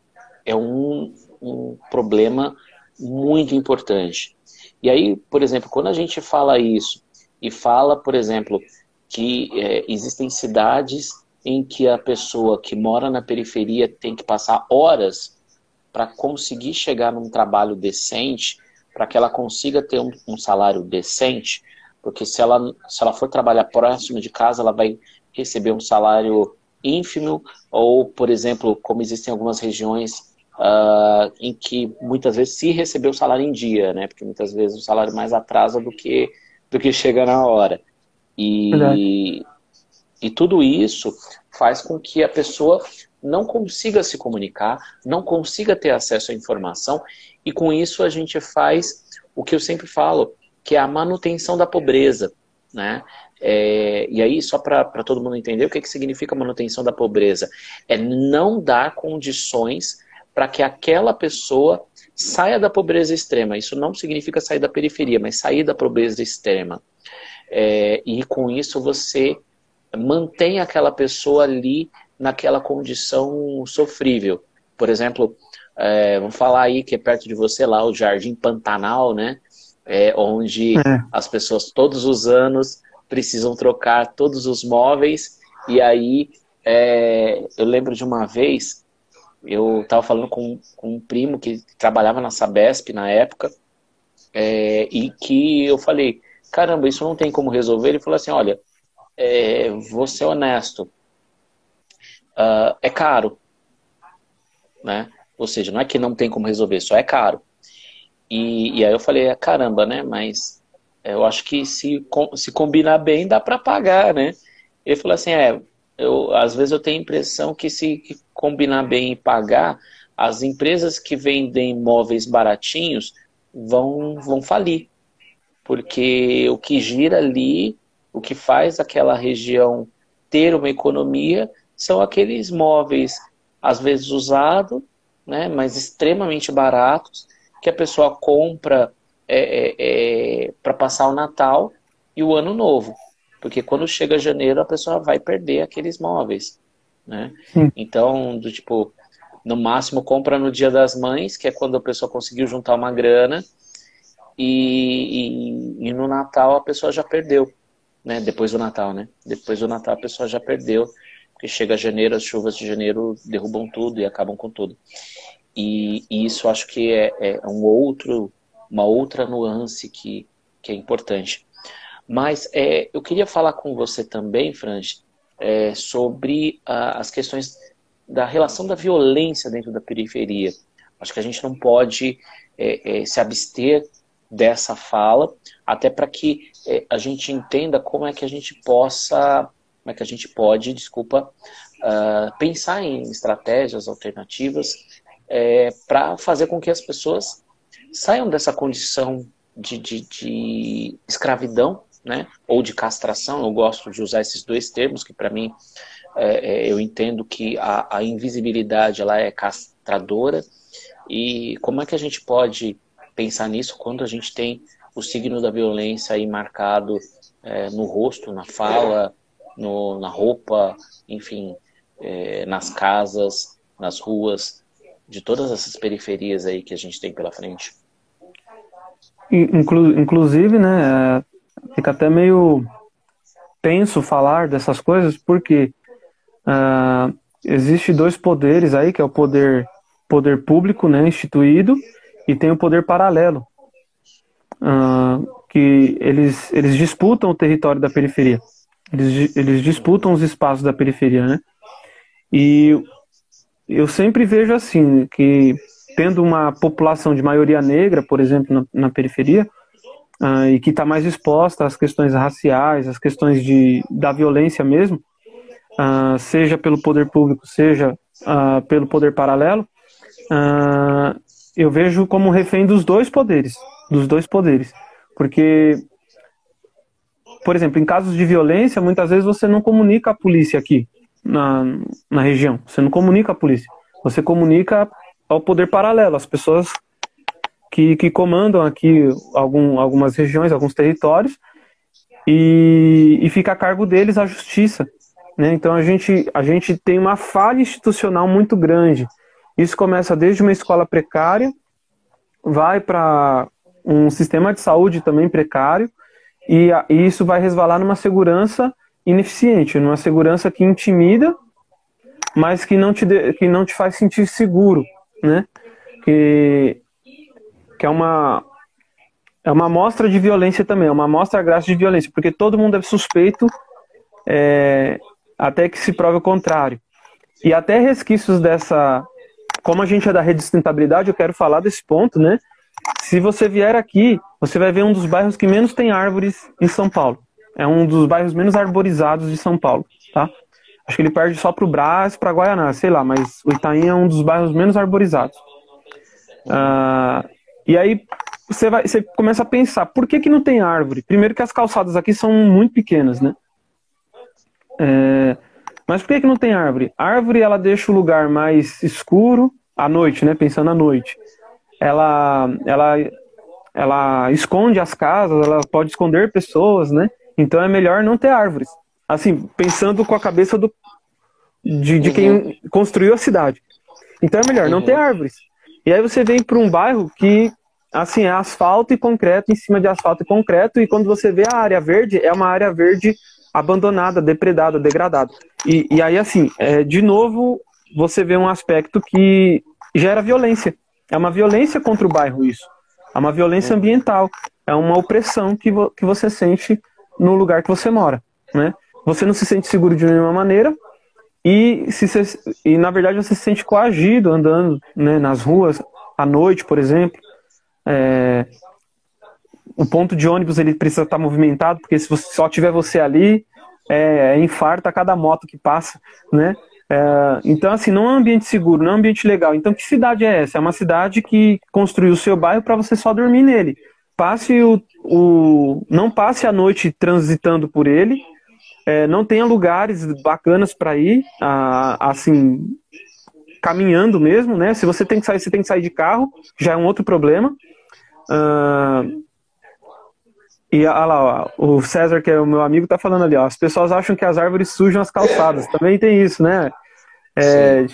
é um, um problema muito importante. E aí, por exemplo, quando a gente fala isso e fala, por exemplo, que é, existem cidades em que a pessoa que mora na periferia tem que passar horas para conseguir chegar num trabalho decente, para que ela consiga ter um, um, salário decente, porque se ela, se ela for trabalhar próximo de casa, ela vai receber um salário ínfimo, ou, por exemplo, como existem algumas regiões uh, em que muitas vezes se recebeu o salário em dia, né? Porque muitas vezes o salário mais atrasa do que, do que chega na hora. E, e tudo isso faz com que a pessoa não consiga se comunicar, não consiga ter acesso à informação, e com isso a gente faz o que eu sempre falo, que é a manutenção da pobreza. Né? É, e aí, só para todo mundo entender o que, que significa manutenção da pobreza, é não dar condições para que aquela pessoa saia da pobreza extrema. Isso não significa sair da periferia, mas sair da pobreza extrema. É, e com isso você mantém aquela pessoa ali naquela condição sofrível. Por exemplo, é, vamos falar aí que é perto de você lá o Jardim Pantanal, né? É, onde é. as pessoas todos os anos precisam trocar todos os móveis e aí é, eu lembro de uma vez eu estava falando com, com, um primo que trabalhava na Sabesp na época, é, e que eu falei, caramba, isso não tem como resolver. Ele falou assim, olha, é, vou ser honesto, uh, é caro, né? Ou seja, não é que não tem como resolver, só é caro. E, e aí eu falei, caramba, né? Mas eu acho que se, se combinar bem dá para pagar, né? Ele falou assim, é, eu, às vezes eu tenho a impressão que se combinar bem e pagar, as empresas que vendem imóveis baratinhos vão, vão falir. Porque o que gira ali, o que faz aquela região ter uma economia, são aqueles móveis, às vezes usados, né, mas extremamente baratos, que a pessoa compra é, é, é, para passar o Natal e o Ano Novo. Porque quando chega janeiro, a pessoa vai perder aqueles móveis, né? Então, do tipo, no máximo compra no dia das mães, que é quando a pessoa conseguiu juntar uma grana, e, e, e no Natal a pessoa já perdeu, né? Depois do Natal, né? Depois do Natal a pessoa já perdeu, porque chega janeiro, as chuvas de janeiro derrubam tudo e acabam com tudo. E, e isso acho que é, é um outro, uma outra nuance que, que é importante. Mas é, eu queria falar com você também, Franz, é, sobre ah, as questões da relação da violência dentro da periferia. Acho que a gente não pode é, é se abster dessa fala, até para que é, a gente entenda como é que a gente possa, como é que a gente pode, desculpa, uh, pensar em estratégias alternativas é, para fazer com que as pessoas saiam dessa condição de, de, de escravidão né? ou de castração, eu gosto de usar esses dois termos, que para mim é, é, eu entendo que a, a, invisibilidade ela é castradora, e como é que a gente pode pensar nisso quando a gente tem o signo da violência aí marcado é, no rosto, na fala, no, na roupa, enfim, é, nas casas, nas ruas, de todas essas periferias aí que a gente tem pela frente. Inclu inclusive, né, fica até meio tenso falar dessas coisas, porque uh, existe dois poderes aí, que é o poder poder público, né, instituído, e tem o poder paralelo, uh, que eles, eles disputam o território da periferia. Eles, eles disputam os espaços da periferia, né? E eu sempre vejo assim, que tendo uma população de maioria negra, por exemplo, na, na periferia, uh, e que está mais exposta às questões raciais, às questões de, da violência mesmo, uh, seja pelo poder público, seja uh, pelo poder paralelo, eu vejo como refém dos dois poderes, dos dois poderes, porque por exemplo, em casos de violência, muitas vezes você não comunica a polícia aqui na, na região. Você não comunica a polícia. Você comunica ao poder paralelo, as pessoas que, que comandam aqui algum, algumas regiões, alguns territórios, e, e fica a cargo deles a justiça. Né? Então a gente, a gente tem uma falha institucional muito grande. Isso começa desde uma escola precária, vai para um sistema de saúde também precário, e, e isso vai resvalar numa segurança ineficiente, numa segurança que intimida, mas que não te, de, que não te faz sentir seguro, né? Que, que é uma é uma amostra de violência também, é uma amostra grátis de violência, porque todo mundo é suspeito é, até que se prove o contrário. E até resquícios dessa, como a gente é da rede de sustentabilidade, eu quero falar desse ponto, né? Se você vier aqui, você vai ver um dos bairros que menos tem árvores em São Paulo. É um dos bairros menos arborizados de São Paulo, tá? Acho que ele perde só para o Brás, para Guaianá, sei lá, mas o Itaim é um dos bairros menos arborizados. Uh, e aí você, vai, você começa a pensar, por que, que não tem árvore? Primeiro que as calçadas aqui são muito pequenas, né? É, mas por que, que não tem árvore? A árvore ela deixa o lugar mais escuro à noite, né? Pensando à noite ela, ela, ela esconde as casas, ela pode esconder pessoas, né? Então é melhor não ter árvores. Assim, pensando com a cabeça do, de, de quem uhum. construiu a cidade. Então é melhor uhum. não ter árvores. E aí você vem para um bairro que, assim, é asfalto e concreto em cima de asfalto e concreto, e quando você vê a área verde, é uma área verde abandonada, depredada, degradada. E, e aí, assim, é, de novo, você vê um aspecto que gera violência. É uma violência contra o bairro isso. É uma violência ambiental. É uma opressão que, vo que você sente no lugar que você mora. Né? Você não se sente seguro de nenhuma maneira e, se, e na verdade você se sente coagido andando né, nas ruas à noite, por exemplo. É, o ponto de ônibus ele precisa estar movimentado, porque se você, só tiver você ali, é, é infarta cada moto que passa, né? É, então, assim, não é um ambiente seguro, não é um ambiente legal. Então, que cidade é essa? É uma cidade que construiu o seu bairro para você só dormir nele. Passe o, o, não passe a noite transitando por ele. É, não tenha lugares bacanas para ir, a, assim, caminhando mesmo, né? Se você tem que sair, você tem que sair de carro, já é um outro problema. Uh, e olha lá, ó, o César, que é o meu amigo, tá falando ali, ó, as pessoas acham que as árvores sujam as calçadas. Também tem isso, né? É,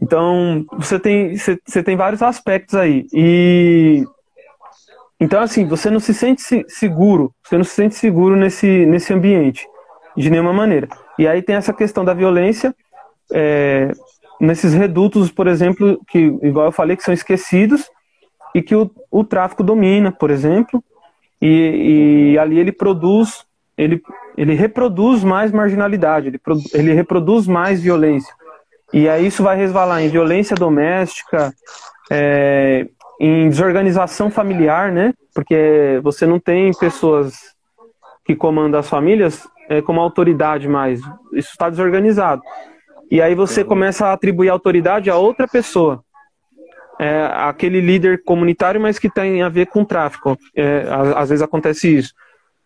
então, você tem, você, você tem vários aspectos aí. E então, assim, você não se sente seguro, você não se sente seguro nesse, nesse ambiente, de nenhuma maneira. E aí tem essa questão da violência, é, nesses redutos, por exemplo, que, igual eu falei, que são esquecidos, e que o, o tráfico domina, por exemplo, e, e ali ele produz, ele, ele reproduz mais marginalidade, ele, ele reproduz mais violência. E aí isso vai resvalar em violência doméstica, é, em desorganização familiar, né? Porque você não tem pessoas que comandam as famílias é, como autoridade mais. Isso está desorganizado. E aí você começa a atribuir autoridade a outra pessoa é, aquele líder comunitário, mas que tem a ver com tráfico. É, às vezes acontece isso.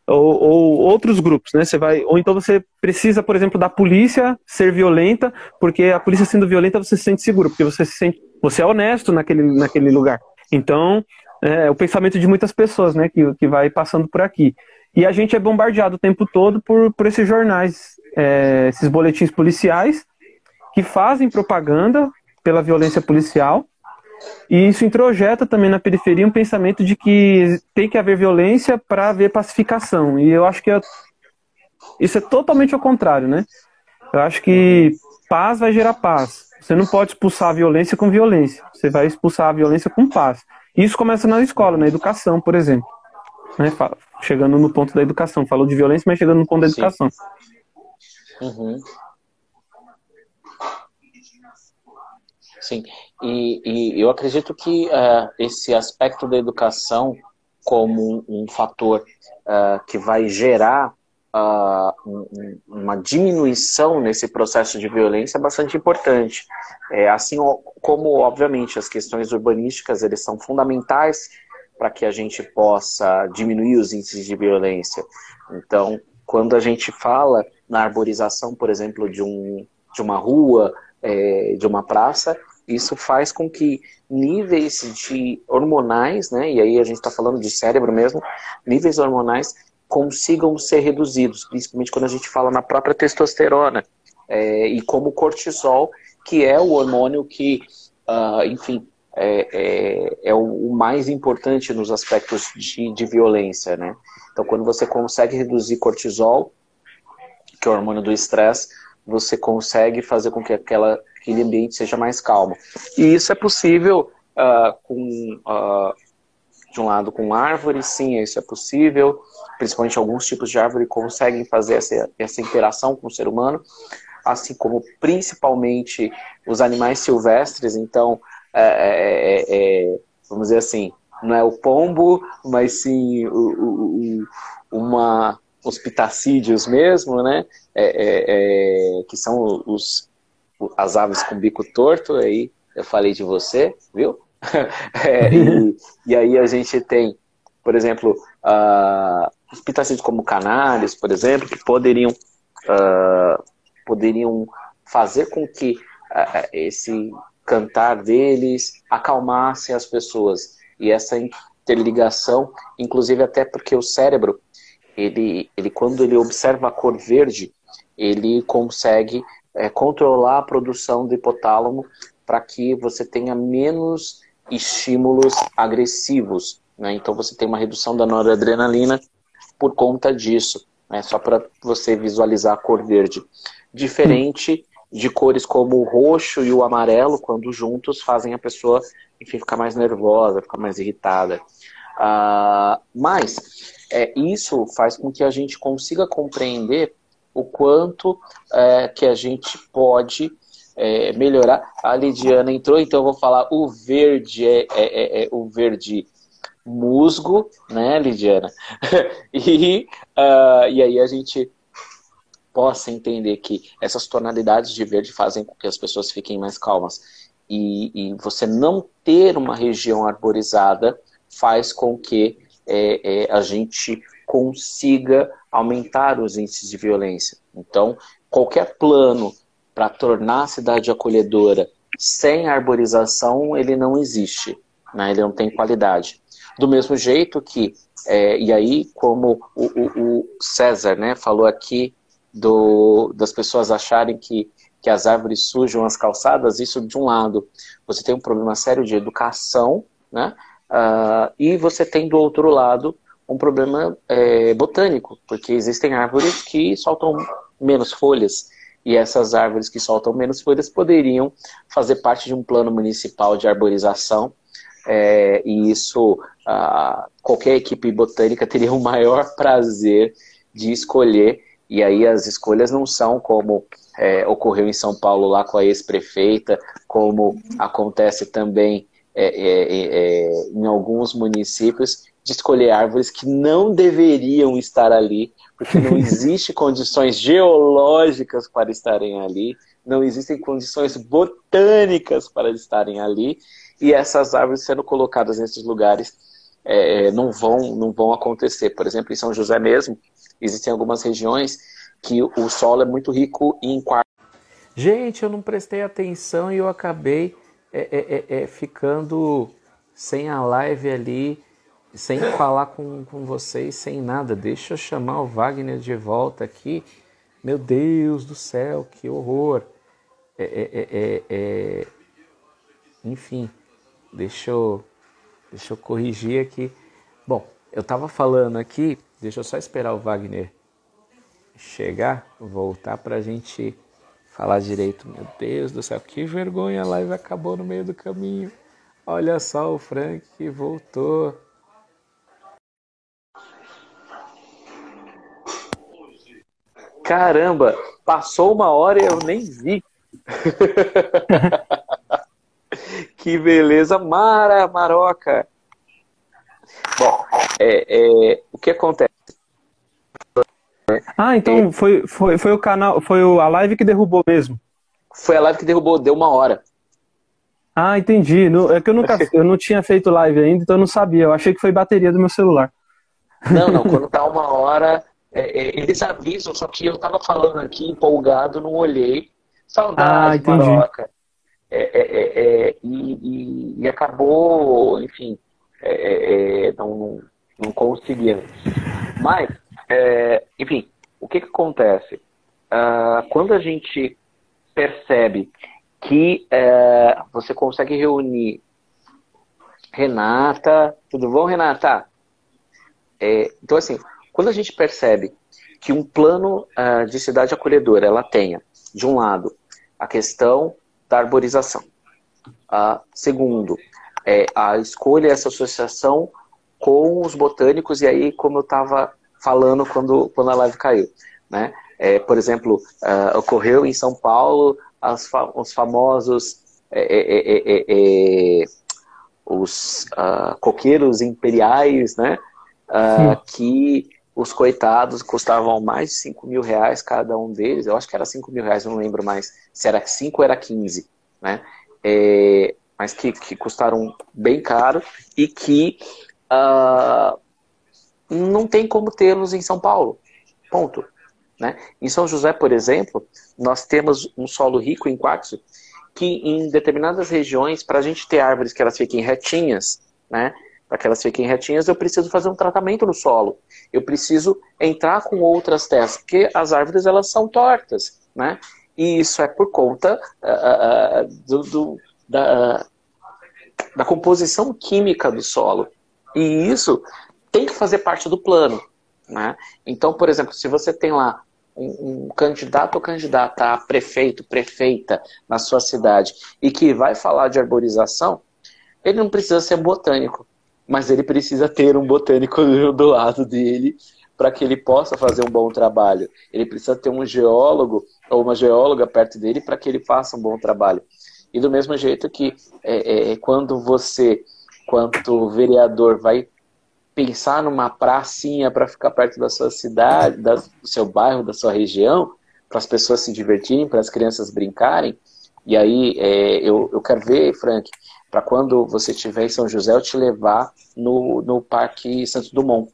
Ou, ou, outros grupos, né? Você vai, ou então você precisa, por exemplo, da polícia ser violenta, porque a polícia sendo violenta você se sente seguro, porque você se sente, você é honesto naquele, naquele lugar. Então, é o pensamento de muitas pessoas, né, que, que vai passando por aqui. E a gente é bombardeado o tempo todo por, por esses jornais, é, esses boletins policiais que fazem propaganda pela violência policial. E isso introjeta também na periferia um pensamento de que tem que haver violência para haver pacificação. E eu acho que é, isso é totalmente ao contrário, né? Eu acho que paz vai gerar paz. Você não pode expulsar a violência com violência. Você vai expulsar a violência com paz. Isso começa na escola, na educação, por exemplo. Né? Chegando no ponto da educação. Falou de violência, mas chegando no ponto da educação. Uhum. Sim, e, e, eu acredito que uh, esse aspecto da educação como um, um fator uh, que vai gerar uh, um, uma diminuição nesse processo de violência é bastante importante. É, assim como, obviamente, as questões urbanísticas eles são fundamentais para que a gente possa diminuir os índices de violência. Então, quando a gente fala na arborização, por exemplo, de, um, de uma rua, é, de uma praça, isso faz com que níveis de hormonais, né, e aí a gente está falando de cérebro mesmo, níveis hormonais consigam ser reduzidos, principalmente quando a gente fala na própria testosterona, é, e como cortisol, que é o hormônio que, uh, enfim, é, é, é, o mais importante nos aspectos de, de violência, né? Então, quando você consegue reduzir cortisol, que é o hormônio do estresse, você consegue fazer com que aquela, aquele ambiente seja mais calmo. E isso é possível uh, com, uh, de um lado, com árvores, sim, isso é possível. Principalmente alguns tipos de árvore conseguem fazer essa, essa interação com o ser humano, assim como principalmente os animais silvestres. Então, é, é, é, é vamos dizer assim, não é o pombo, mas sim o, o, o, uma os pitacídeos mesmo, né? É, é, é, que são os, as aves com bico torto, aí eu falei de você, viu? É, e, e, aí a gente tem, por exemplo, uh, os pitacídeos como canários, por exemplo, que poderiam, uh, poderiam fazer com que uh, esse cantar deles acalmasse as pessoas. E essa interligação, inclusive até porque o cérebro ele, ele quando ele observa a cor verde, ele consegue é, controlar a produção do hipotálamo para que você tenha menos estímulos agressivos. Né? Então você tem uma redução da noradrenalina por conta disso. Né? Só para você visualizar a cor verde. Diferente de cores como o roxo e o amarelo, quando juntos fazem a pessoa enfim, ficar mais nervosa, ficar mais irritada. Uh, mas é, isso faz com que a gente consiga compreender o quanto é, que a gente pode é, melhorar. A Lidiana entrou, então eu vou falar o verde é, é, é, é o verde musgo, né, Lidiana? e, uh, e aí a gente possa entender que essas tonalidades de verde fazem com que as pessoas fiquem mais calmas. E, e você não ter uma região arborizada faz com que é, é, a gente consiga aumentar os índices de violência. Então, qualquer plano para tornar a cidade acolhedora sem arborização, ele não existe, né? ele não tem qualidade. Do mesmo jeito que, é, e aí, como o, o, o, César né, falou aqui do, das pessoas acharem que, que as árvores sujam as calçadas, isso de um lado, você tem um problema sério de educação, né? Uh, e você tem do outro lado um problema é, botânico, porque existem árvores que soltam menos folhas, e essas árvores que soltam menos folhas poderiam fazer parte de um plano municipal de arborização, é, e isso qualquer equipe botânica teria o maior prazer de escolher, e aí as escolhas não são como é, ocorreu em São Paulo lá com a ex-prefeita, como acontece também é, é, é, em alguns municípios de escolher árvores que não deveriam estar ali, porque não existe condições geológicas para estarem ali, não existem condições botânicas para estarem ali, e essas árvores sendo colocadas nesses lugares é, não, vão, não vão acontecer. Por exemplo, em São José mesmo, existem algumas regiões que o solo é muito rico em quartzo. Gente, eu não prestei atenção e eu acabei é, é, é, é, ficando sem a live ali, sem falar com, com vocês, sem nada. Deixa eu chamar o Wagner de volta aqui. Meu Deus do céu, que horror! É, é, é, enfim, deixa eu, deixa eu corrigir aqui. Bom, eu estava falando aqui, deixa eu só esperar o Wagner chegar, voltar para a gente falar direito. Meu Deus do céu, que vergonha, a live acabou no meio do caminho. Olha só, o Frank voltou. Caramba, passou uma hora e eu nem vi. que beleza, Mara, Maroca. Bom, é, é, o que acontece? Ah, então é, foi, foi, foi o canal, foi a live que derrubou mesmo. Foi a live que derrubou, deu uma hora. Ah, entendi. é que eu nunca eu não tinha feito live ainda, então eu não sabia. Eu achei que foi bateria do meu celular. Não, não, quando tá uma hora, é, é, eles avisam, só que eu tava falando aqui empolgado, não olhei. Saudade, ah, Maroca. É, é, é, é, e, e, e, acabou, enfim, não, não, conseguimos. Mas, enfim, o que, que acontece? Uh, quando a gente percebe que você consegue reunir Renata, tudo bom, Renata? então, assim, quando a gente percebe que um plano uh, de cidade acolhedora ela tenha, de um lado, a questão da arborização, uh, segundo, é, a escolha essa associação com os botânicos, e aí, como eu estava falando quando, quando a live caiu, né? É, por exemplo, uh, ocorreu em São Paulo as, os famosos é, é, é, é os uh, coqueiros imperiais, né? Que os coitados custavam mais de 5 mil reais cada um deles. Eu acho que era 5 mil reais, não lembro mais se era 5 ou era 15, né? É, mas que, que, custaram bem caro e que uh, não tem como tê-los em São Paulo. Ponto. Né? Em São José, por exemplo, nós temos um solo rico em quartzo que em determinadas regiões, para a gente ter árvores que elas fiquem retinhas, né, para que elas fiquem retinhas, eu preciso fazer um tratamento no solo. Eu preciso entrar com outras terras, porque as árvores elas são tortas, né? E isso é por conta uh, uh, do, do, da, da composição química do solo. E isso tem que fazer parte do plano. Né? Então, por exemplo, se você tem lá um, um, candidato ou candidata a prefeito, prefeita na sua cidade e que vai falar de arborização, ele não precisa ser botânico mas ele precisa ter um botânico do lado dele para que ele possa fazer um bom trabalho. Ele precisa ter um geólogo ou uma geóloga perto dele para que ele faça um bom trabalho. E do mesmo jeito que é, é, quando você, quanto vereador, vai pensar numa pracinha para ficar perto da sua cidade, da, do seu bairro, da sua região, para as pessoas se divertirem, para as crianças brincarem, e aí é, eu, eu quero ver, Frank, para quando você estiver em São José, eu te levar no, no Parque Santos Dumont.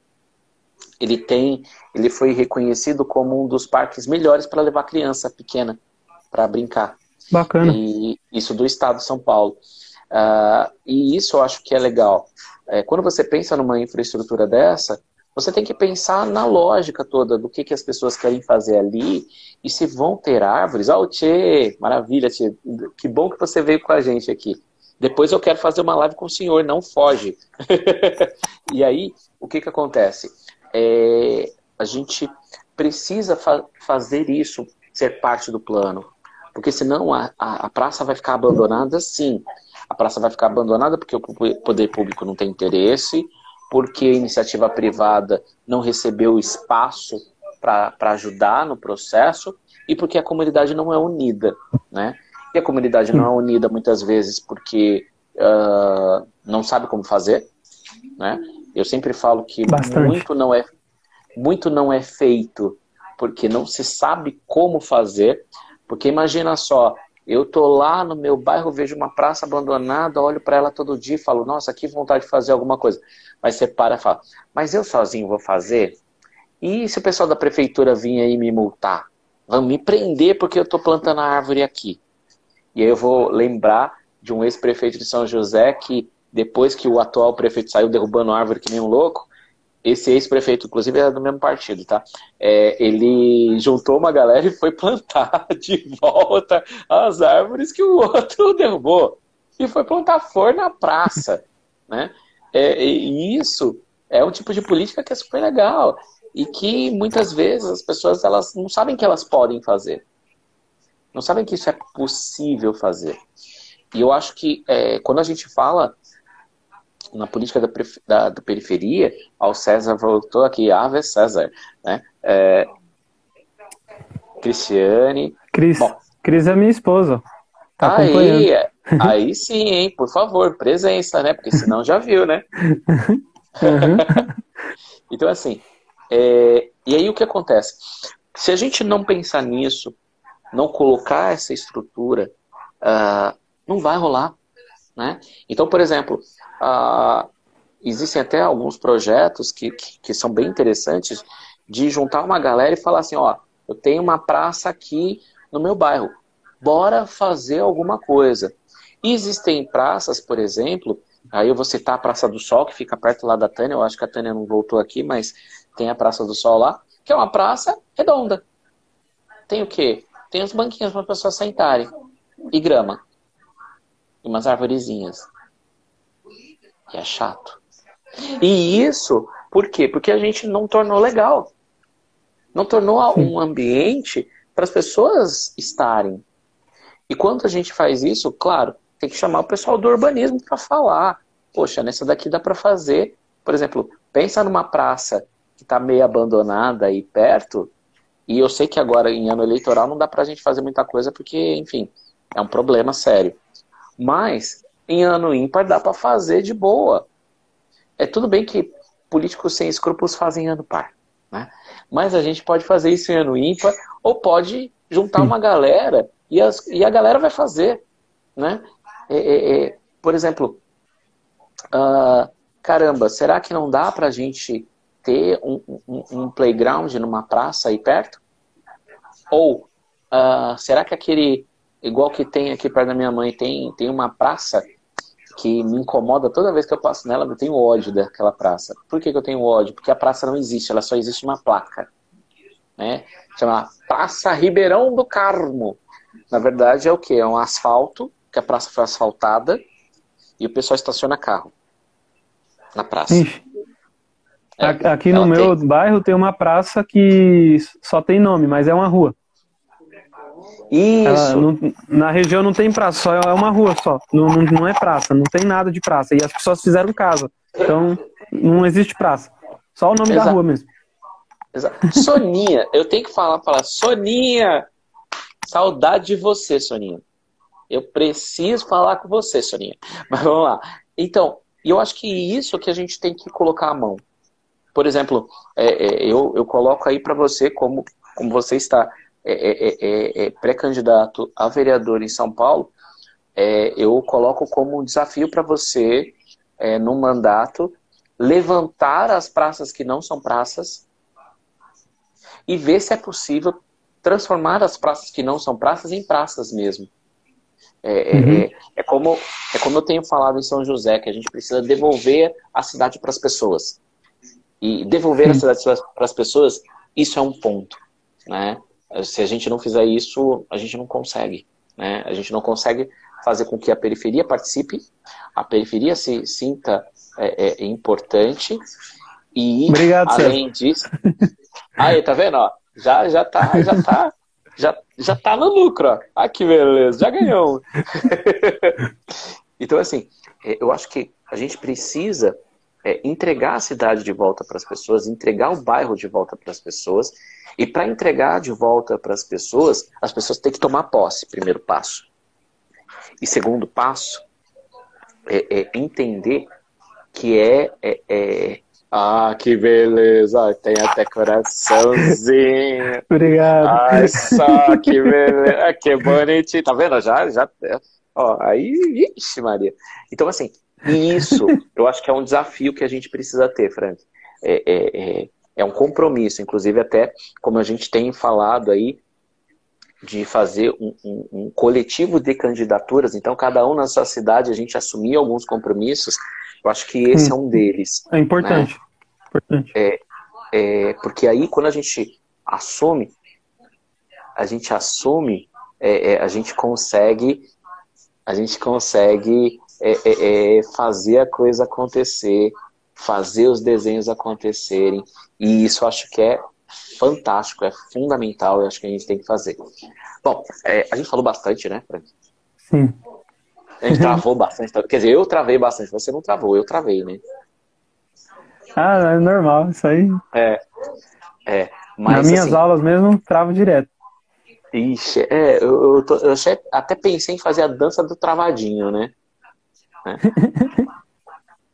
Ele tem, ele foi reconhecido como um dos parques melhores para levar criança pequena para brincar. Bacana. E isso do estado de São Paulo. Uh, e isso eu acho que é legal. É, quando você pensa numa infraestrutura dessa, você tem que pensar na lógica toda do que, que as pessoas querem fazer ali e se vão ter árvores. Oh, Tchê, maravilha, Tchê. Que bom que você veio com a gente aqui. Depois eu quero fazer uma live com o senhor, não foge. e aí, o que, que acontece? É, a gente precisa fa fazer isso ser parte do plano. Porque senão a, a, a praça vai ficar abandonada sim. A praça vai ficar abandonada porque o poder público não tem interesse, porque a iniciativa privada não recebeu espaço para ajudar no processo e porque a comunidade não é unida, né? E a comunidade não é unida muitas vezes porque uh, não sabe como fazer, né? Eu sempre falo que muito não é muito não é feito porque não se sabe como fazer, porque imagina só, eu tô lá no meu bairro, vejo uma praça abandonada, olho para ela todo dia e falo, nossa, que vontade de fazer alguma coisa. Mas você para e fala, mas eu sozinho vou fazer? E se o pessoal da prefeitura vir aí me multar? Vão me prender porque eu estou plantando a árvore aqui. E aí eu vou lembrar de um ex-prefeito de São José que, depois que o atual prefeito saiu derrubando árvore que nem um louco, esse ex-prefeito, inclusive, era do mesmo partido, tá? É, ele juntou uma galera e foi plantar de volta as árvores que o outro derrubou. e foi plantar flor na praça, né? É, e isso é um tipo de política que é super legal e que muitas vezes as pessoas elas não sabem que elas podem fazer, não sabem que isso é possível fazer. E eu acho que é, quando a gente fala na política da, da, da, periferia, ao César voltou aqui, Ave César, né? É, Cristiane. Cris, Bom, Cris é minha esposa. Tá aí, aí sim, hein? Por favor, presença, né? Porque senão já viu, né? Uhum. então, assim, é, e aí o que acontece? Se a gente não pensar nisso, não colocar essa estrutura, uh, não vai rolar. Né? Então, por exemplo, uh, existem até alguns projetos que, que, que, são bem interessantes de juntar uma galera e falar assim, ó, eu tenho uma praça aqui no meu bairro, bora fazer alguma coisa. Existem praças, por exemplo, aí eu vou citar a Praça do Sol, que fica perto lá da Tânia, eu acho que a Tânia não voltou aqui, mas tem a Praça do Sol lá, que é uma praça redonda. Tem o quê? Tem os banquinhos para as pessoas sentarem e grama e umas arvorezinhas. E é chato. E isso, por quê? Porque a gente não tornou legal. Não tornou um ambiente para as pessoas estarem. E quando a gente faz isso, claro, tem que chamar o pessoal do urbanismo para falar. Poxa, nessa daqui dá para fazer. Por exemplo, pensa numa praça que está meio abandonada aí perto. E eu sei que agora, em ano eleitoral, não dá para a gente fazer muita coisa, porque, enfim, é um problema sério. Mas em ano ímpar dá para fazer de boa. É tudo bem que políticos sem escrúpulos fazem ano par, né? Mas a gente pode fazer isso em ano ímpar ou pode juntar uma galera e, as, e a galera vai fazer, né? É, é, é, por exemplo, uh, caramba, será que não dá para a gente ter um, um, um, playground numa praça aí perto? Ou uh, será que aquele igual que tem aqui perto da minha mãe, tem, tem uma praça que me incomoda toda vez que eu passo nela, eu tenho ódio daquela praça. Por que, que eu tenho ódio? Porque a praça não existe, ela só existe uma placa. Né? Chama Praça Ribeirão do Carmo. Na verdade é o que? É um asfalto, que a praça foi asfaltada, e o pessoal estaciona carro na praça. É, aqui no meu tem... bairro tem uma praça que só tem nome, mas é uma rua. Isso. Não, na região não tem praça, só é uma rua só. Não, não, não, é praça, não tem nada de praça. E as pessoas fizeram casa. Então, não existe praça. Só o nome Exato. da rua mesmo. Exato. Soninha, eu tenho que falar para Soninha, saudade de você, Soninha. Eu preciso falar com você, Soninha. Mas vamos lá. Então, eu acho que isso que a gente tem que colocar a mão. Por exemplo, é, é, eu, eu coloco aí para você como, como você está é é, é, é, pré-candidato a vereador em São Paulo, eu coloco como um desafio para você, é, no mandato, levantar as praças que não são praças e ver se é possível transformar as praças que não são praças em praças mesmo. É, uhum. é, é, como, é como eu tenho falado em São José, que a gente precisa devolver a cidade para as pessoas. E devolver a cidade para as pessoas, isso é um ponto. Né? Se a gente não fizer isso, a gente não consegue. Né? A gente não consegue fazer com que a periferia participe, a periferia se sinta é, é, importante e Obrigado, além disso, aí tá vendo? Ó, já já tá já tá já já tá no lucro. Ó. Ah, que beleza, já ganhou. então assim, é, eu acho que a gente precisa é, entregar a cidade de volta para as pessoas, entregar o bairro de volta para as pessoas e para entregar de volta para as pessoas, as pessoas têm que tomar posse, primeiro passo. E segundo passo, é, é entender que é, é, é, Ah, que beleza! Tem até coraçãozinho. Obrigado. Ai, só que beleza! Que bonitinho. Tá vendo? Já, já. Ó, aí, ixi, Maria. Então, assim, isso eu acho que é um desafio que a gente precisa ter, Frank. É, é, é, é um compromisso, inclusive até como a gente tem falado aí, de fazer um, um, um, coletivo de candidaturas, então cada um na sua cidade a gente assumir alguns compromissos, eu acho que esse hum, é um deles. É importante. Né? importante. É, é, porque aí quando a gente assume, a gente assume, é, é a gente consegue a gente consegue é, é, é, fazer a coisa acontecer, fazer os desenhos acontecerem. E isso eu acho que é fantástico, é fundamental, eu acho que a gente tem que fazer. Bom, é, a gente falou bastante, né, Frank? Sim. A gente travou bastante. Quer dizer, eu travei bastante, você não travou, eu travei, né? Ah, é normal, isso aí. É. É. Mas, Nas minhas assim, aulas mesmo, travo direto. Ixi, é, eu, eu, tô, eu até pensei em fazer a dança do travadinho, né? É.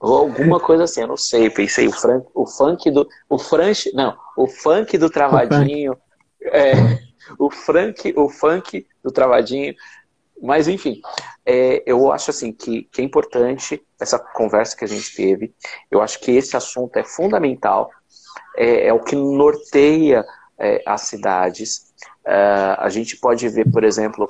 Ou alguma coisa assim, eu não sei. Pensei o, fran, o funk do. O franche. Não, o funk do travadinho. É, o, frank, o funk do travadinho. Mas, enfim, é, eu acho assim que, que é importante essa conversa que a gente teve. Eu acho que esse assunto é fundamental. É, é o que norteia é, as cidades. Uh, a gente pode ver, por exemplo,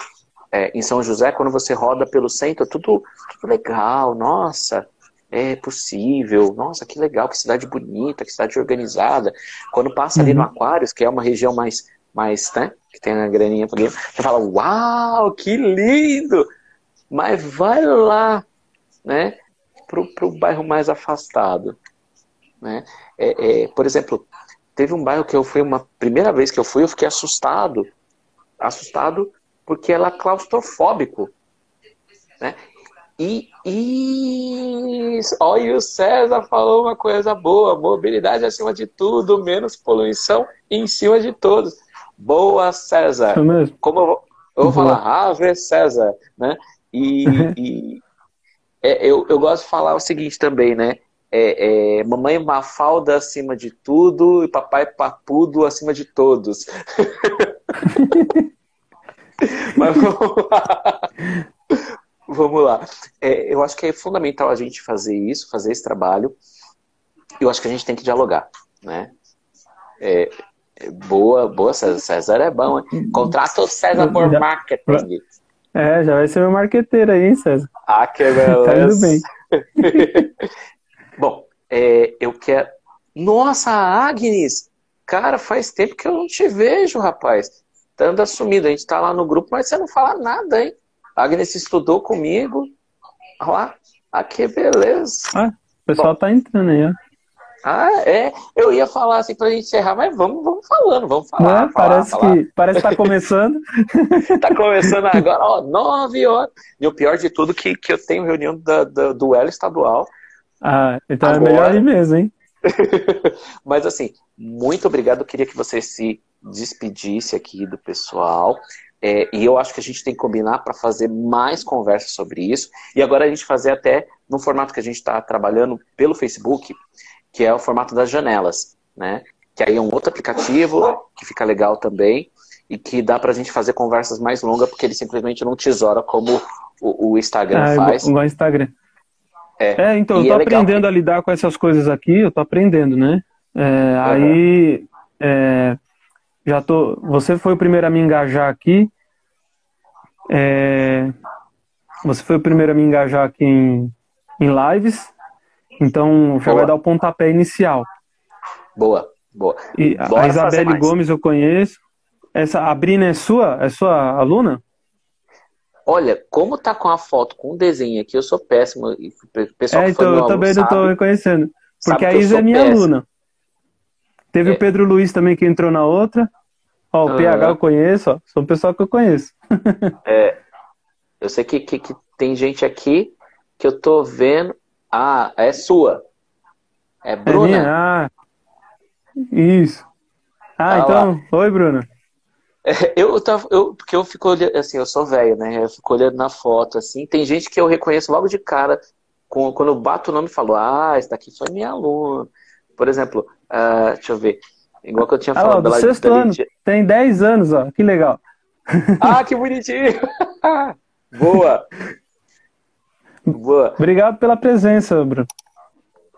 é, em São José, quando você roda pelo centro, tudo, tudo legal, nossa, é possível, nossa, que legal, que cidade bonita, que cidade organizada. Quando passa ali no uhum. Aquários, que é uma região mais, mais né, que tem a graninha pra você fala, uau, que lindo! Mas vai lá, né, pro, pro bairro mais afastado, né? É, é, por exemplo, Teve um bairro que eu fui uma primeira vez que eu fui, eu fiquei assustado. Assustado porque ela é claustrofóbico. Né? E, e olha, o César falou uma coisa boa: mobilidade acima de tudo, menos poluição em cima de todos. Boa, César. Como eu vou, eu vou falar, Ave César, né? E, e é, eu, eu gosto de falar o seguinte também, né? é, é, mamãe Mafalda acima de tudo e papai Papudo acima de todos. Mas vamos lá. Vamos lá. É, eu acho que é fundamental a gente fazer isso, fazer esse trabalho. Eu acho que a gente tem que dialogar, né? É, é boa, boa, César. César é bom, hein? Contrata o César por marketing. É, já vai ser meu marqueteiro aí, hein, César? Ah, que beleza. tá indo bem. Bom, é, eu quero. Nossa, Agnes! Cara, faz tempo que eu não te vejo, rapaz. Andando assumido. A gente tá lá no grupo, mas você não fala nada, hein? A Agnes estudou comigo. Olha lá. Ah, que beleza. Ah, o pessoal Bom, tá entrando aí, ó. Ah, é. Eu ia falar assim pra gente encerrar, mas vamos, vamos falando, vamos falar. Não, falar, parece, falar. Que, parece que tá começando. tá começando agora, ó, nove horas. E o pior de tudo que, que eu tenho reunião da, da, do Elo estadual ah, então Agora... é melhor ir mesmo, hein? Mas assim, muito obrigado. Eu queria que você se despedisse aqui do pessoal. É, e eu acho que a gente tem que combinar para fazer mais conversas sobre isso. E agora a gente fazer até no formato que a gente está trabalhando pelo Facebook, que é o formato das janelas, né? Que aí é um outro aplicativo que fica legal também e que dá para a gente fazer conversas mais longas, porque ele simplesmente não tesoura como o, o Instagram ah, faz. Igual Instagram. É, é então, eu tô é aprendendo a lidar com essas coisas aqui, eu tô aprendendo, né? É, uhum. Aí, é, já tô. Você foi o primeiro a me engajar aqui. É, você foi o primeiro a me engajar aqui em, em lives. Então, já boa. vai dar o pontapé inicial. Boa, boa. E a Isabelle Gomes eu conheço. Essa, a Brina é sua? É sua aluna? Olha, como tá com a foto, com o desenho aqui, eu sou péssimo. O pessoal é, então, eu também não tô reconhecendo. Porque a Isa é minha péssimo. aluna. Teve é. o Pedro Luiz também que entrou na outra. Ó, o uhum. PH eu conheço, ó. São pessoal que eu conheço. é. Eu sei que, que, que, tem gente aqui que eu tô vendo. Ah, é sua. É Bruna. É minha? Ah, isso. Ah, ah então. Lá. Oi, Bruna. Eu tava, eu, porque eu fico olhando, assim, eu sou velho, né? Eu fico olhando na foto, assim. Tem gente que eu reconheço logo de cara, com, quando eu bato o nome e falo, ah, esse daqui foi minha aluna. Por exemplo, uh, deixa eu ver. Igual que eu tinha falado. Ah, do sexto ano. Tem 10 anos, ó. Que legal. Ah, que bonitinho! Boa! Boa. Obrigado pela presença, Bruno.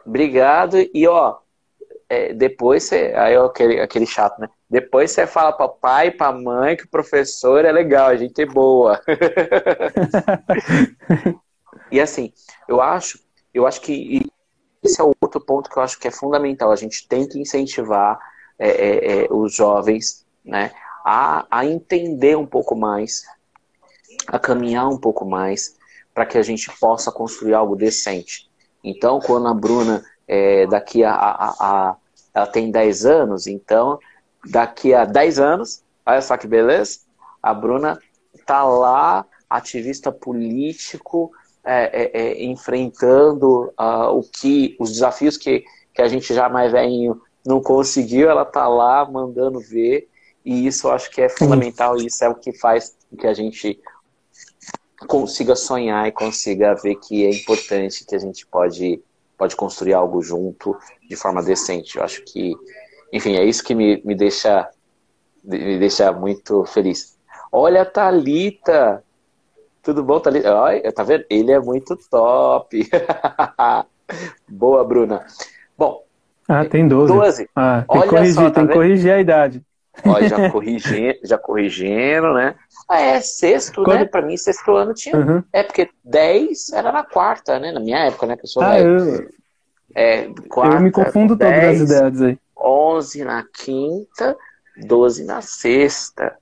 Obrigado. E, ó, é, depois você. Aí, ó, aquele, aquele chato, né? Depois você fala para pai, para mãe que o professor é legal, a gente é boa. e assim, eu acho, eu acho que esse é outro ponto que eu acho que é fundamental. A gente tem que incentivar é, é, é, os jovens, né, a, a entender um pouco mais, a caminhar um pouco mais, para que a gente possa construir algo decente. Então, quando a Bruna, é, daqui a, a, a, Ela tem 10 anos, então, daqui a 10 anos, olha só que beleza, a Bruna tá lá, ativista político, é, é, é enfrentando uh, o que, os desafios que, que a gente já mais não conseguiu, ela tá lá mandando ver, e isso eu acho que é fundamental, e isso é o que faz que a gente consiga sonhar e consiga ver que é importante, que a gente pode, pode construir algo junto de forma decente. Eu acho que, enfim, é isso que me, me deixa me deixa muito feliz. Olha a Thalita! Tudo bom, Thalita? Olha, tá vendo? Ele é muito top! Boa, Bruna. Bom. Ah, tem 12. 12. Ah, tem, Olha corrigir, só, tá tem que corrigir a idade. Olha, já corrigindo, já corrigindo, né? Ah, é sexto, Quando... né? Pra mim, sexto ano tinha. Uhum. É, porque 10 era na quarta, né? Na minha época, né? Que eu sou ah, eu... É, quarta, eu me confundo 10, todas as idades aí. 11 na quinta, 12 na sexta.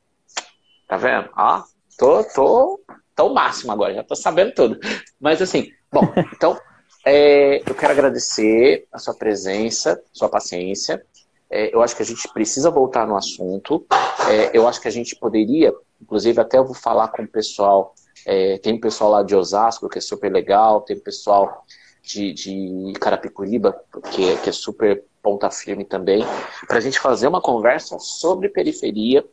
Tá vendo? Ó, tô, tô, tô máximo agora, já tô sabendo tudo. Mas assim, bom, então, é, eu quero agradecer a sua presença, sua paciência. É, eu acho que a gente precisa voltar no assunto. É, eu acho que a gente poderia, inclusive até eu vou falar com o pessoal, é, tem um pessoal lá de Osasco, que é super legal, tem um pessoal de, de Carapicuriba, que, que é super ponta firme também, para a gente fazer uma conversa sobre periferia,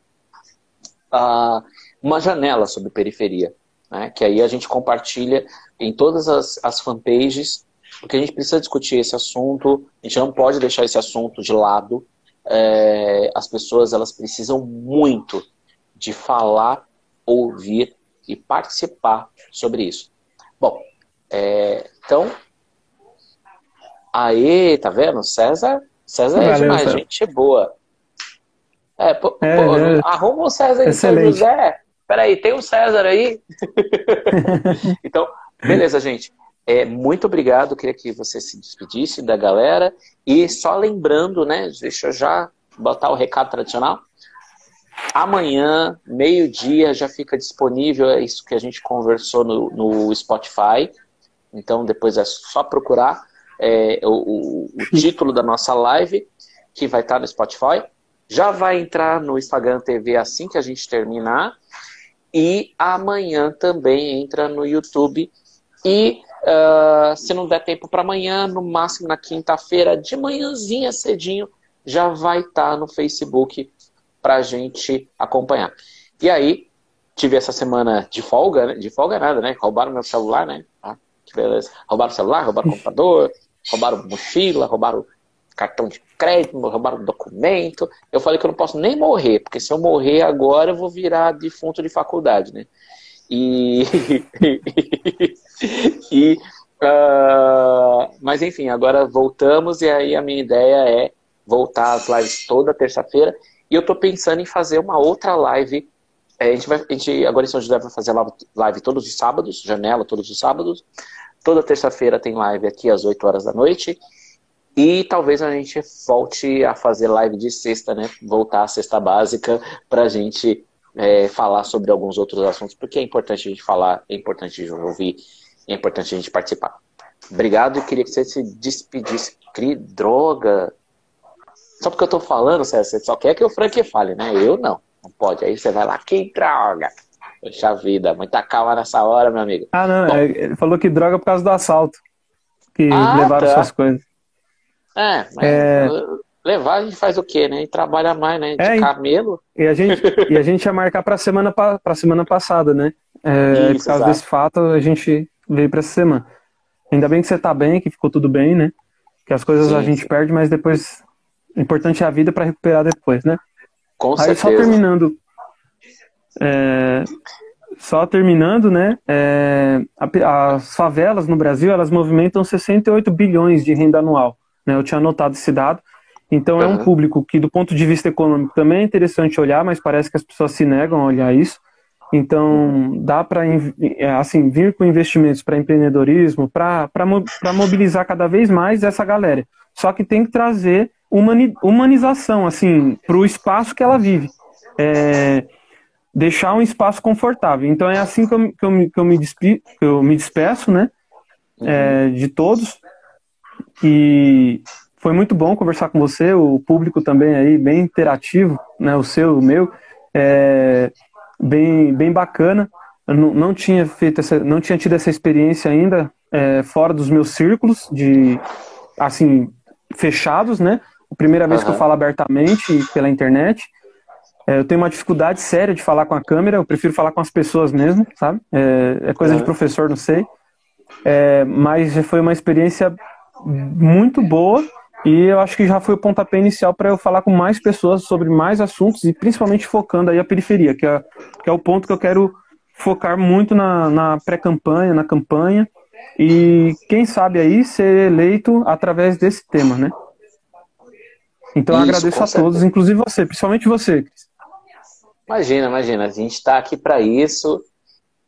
uh, uma janela sobre periferia, né, que aí a gente compartilha em todas as, as fanpages porque a gente precisa discutir esse assunto, a gente não pode deixar esse assunto de lado. É, as pessoas elas precisam muito de falar, ouvir e participar sobre isso. Bom, é, então, aí, tá vendo? César, César é demais, César. gente boa. É, pô, é, pô, é. arruma o César de São José. Peraí, tem um César aí? então, beleza, gente. É, muito obrigado, queria que você se despedisse da galera. E só lembrando, né? Deixa eu já botar o recado tradicional. Amanhã, meio-dia, já fica disponível é isso que a gente conversou no, no Spotify. Então, depois é só procurar é, o, o, título da nossa live, que vai estar no Spotify. Já vai entrar no Instagram TV assim que a gente terminar. E amanhã também entra no YouTube. E Uh, se não der tempo para amanhã, no máximo na quinta-feira, de manhãzinha cedinho, já vai estar tá no Facebook para gente acompanhar. E aí, tive essa semana de folga, né? de folga nada, né? Roubaram meu celular, né? Ah, que beleza. Roubaram o celular, roubaram o computador, roubaram mochila, roubaram cartão de crédito, roubaram documento. Eu falei que eu não posso nem morrer, porque se eu morrer agora eu vou virar defunto de faculdade, né? E, e uh, mas enfim, agora voltamos e aí a minha ideia é voltar às lives toda terça-feira e eu tô pensando em fazer uma outra live. É, a, gente vai, a gente agora em São José vai fazer live todos os sábados, janela todos os sábados. Toda terça-feira tem live aqui às 8 horas da noite. E talvez a gente volte a fazer live de sexta, né? Voltar à sexta básica para a gente é, falar sobre alguns outros assuntos, porque é importante a gente falar, é importante a gente ouvir, é importante a gente participar. Obrigado e queria que você se despedisse. Cri droga. Só porque eu tô falando, você só quer que o Frank fale, né? Eu não. Não pode. Aí você vai lá, que droga. Poxa vida, muita calma nessa hora, meu amigo. Ah, não. Bom, é, ele falou que droga por causa do assalto. Que ah, levaram tá. suas coisas. É, mas é levar, a gente faz o quê, né? E trabalha mais, né? De é, camelo. E a gente, e a gente ia marcar para semana para semana passada, né? É, Isso, por causa exato. desse fato, a gente veio para essa semana. Ainda bem que você tá bem, que ficou tudo bem, né? Que as coisas sim, a gente sim. perde, mas depois o importante é a vida para recuperar depois, né? Com Aí certeza. só terminando, é, só terminando, né? É, as favelas no Brasil elas movimentam 68 bilhões de renda anual. Né? Eu tinha anotado esse dado. Então, uhum. é um público que, do ponto de vista econômico, também é interessante olhar, mas parece que as pessoas se negam a olhar isso. Então, dá para é, assim, vir com investimentos para empreendedorismo, para mobilizar cada vez mais essa galera. Só que tem que trazer humani, humanização assim, para o espaço que ela vive. É, deixar um espaço confortável. Então é assim que eu, que eu, me, que eu, me, despi, que eu me despeço, né? É, de todos. E foi muito bom conversar com você, o público também aí, bem interativo, né? O seu, o meu. É, bem, bem bacana. Eu não, não tinha feito essa, não tinha tido essa experiência ainda é, fora dos meus círculos de assim fechados, né? A primeira vez uhum. que eu falo abertamente pela internet. É, eu tenho uma dificuldade séria de falar com a câmera, eu prefiro falar com as pessoas mesmo, sabe? É, é coisa uhum. de professor, não sei. É, mas foi uma experiência muito boa e eu acho que já foi o pontapé inicial para eu falar com mais pessoas sobre mais assuntos e principalmente focando aí a periferia, que é, que é o ponto que eu quero focar muito na, na pré-campanha, na campanha e quem sabe aí ser eleito através desse tema, né? Então eu agradeço a todos, inclusive você, principalmente você. Imagina, imagina, a gente está aqui para isso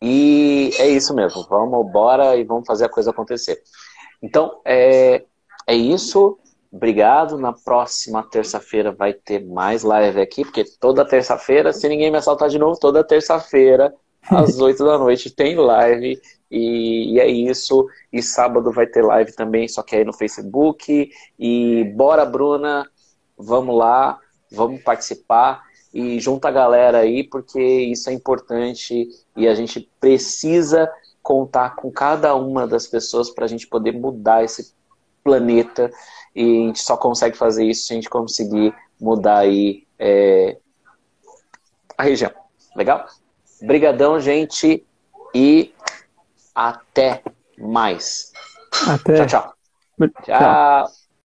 e é isso mesmo. Vamos, bora e vamos fazer a coisa acontecer. Então, é, é isso. Obrigado. Na próxima terça-feira vai ter mais live aqui, porque toda terça-feira, se ninguém me assaltar de novo, toda terça-feira, às 8 da noite, tem live. E, e, é isso. E sábado vai ter live também, só que aí no Facebook. E bora, Bruna, vamos lá, vamos participar e junta a galera aí, porque isso é importante e a gente precisa contar com cada uma das pessoas para a gente poder mudar esse planeta e a gente só consegue fazer isso se a gente conseguir mudar aí é, a região. Legal? Obrigadão, gente, e até mais. Até. Tchau, tchau. Tchau.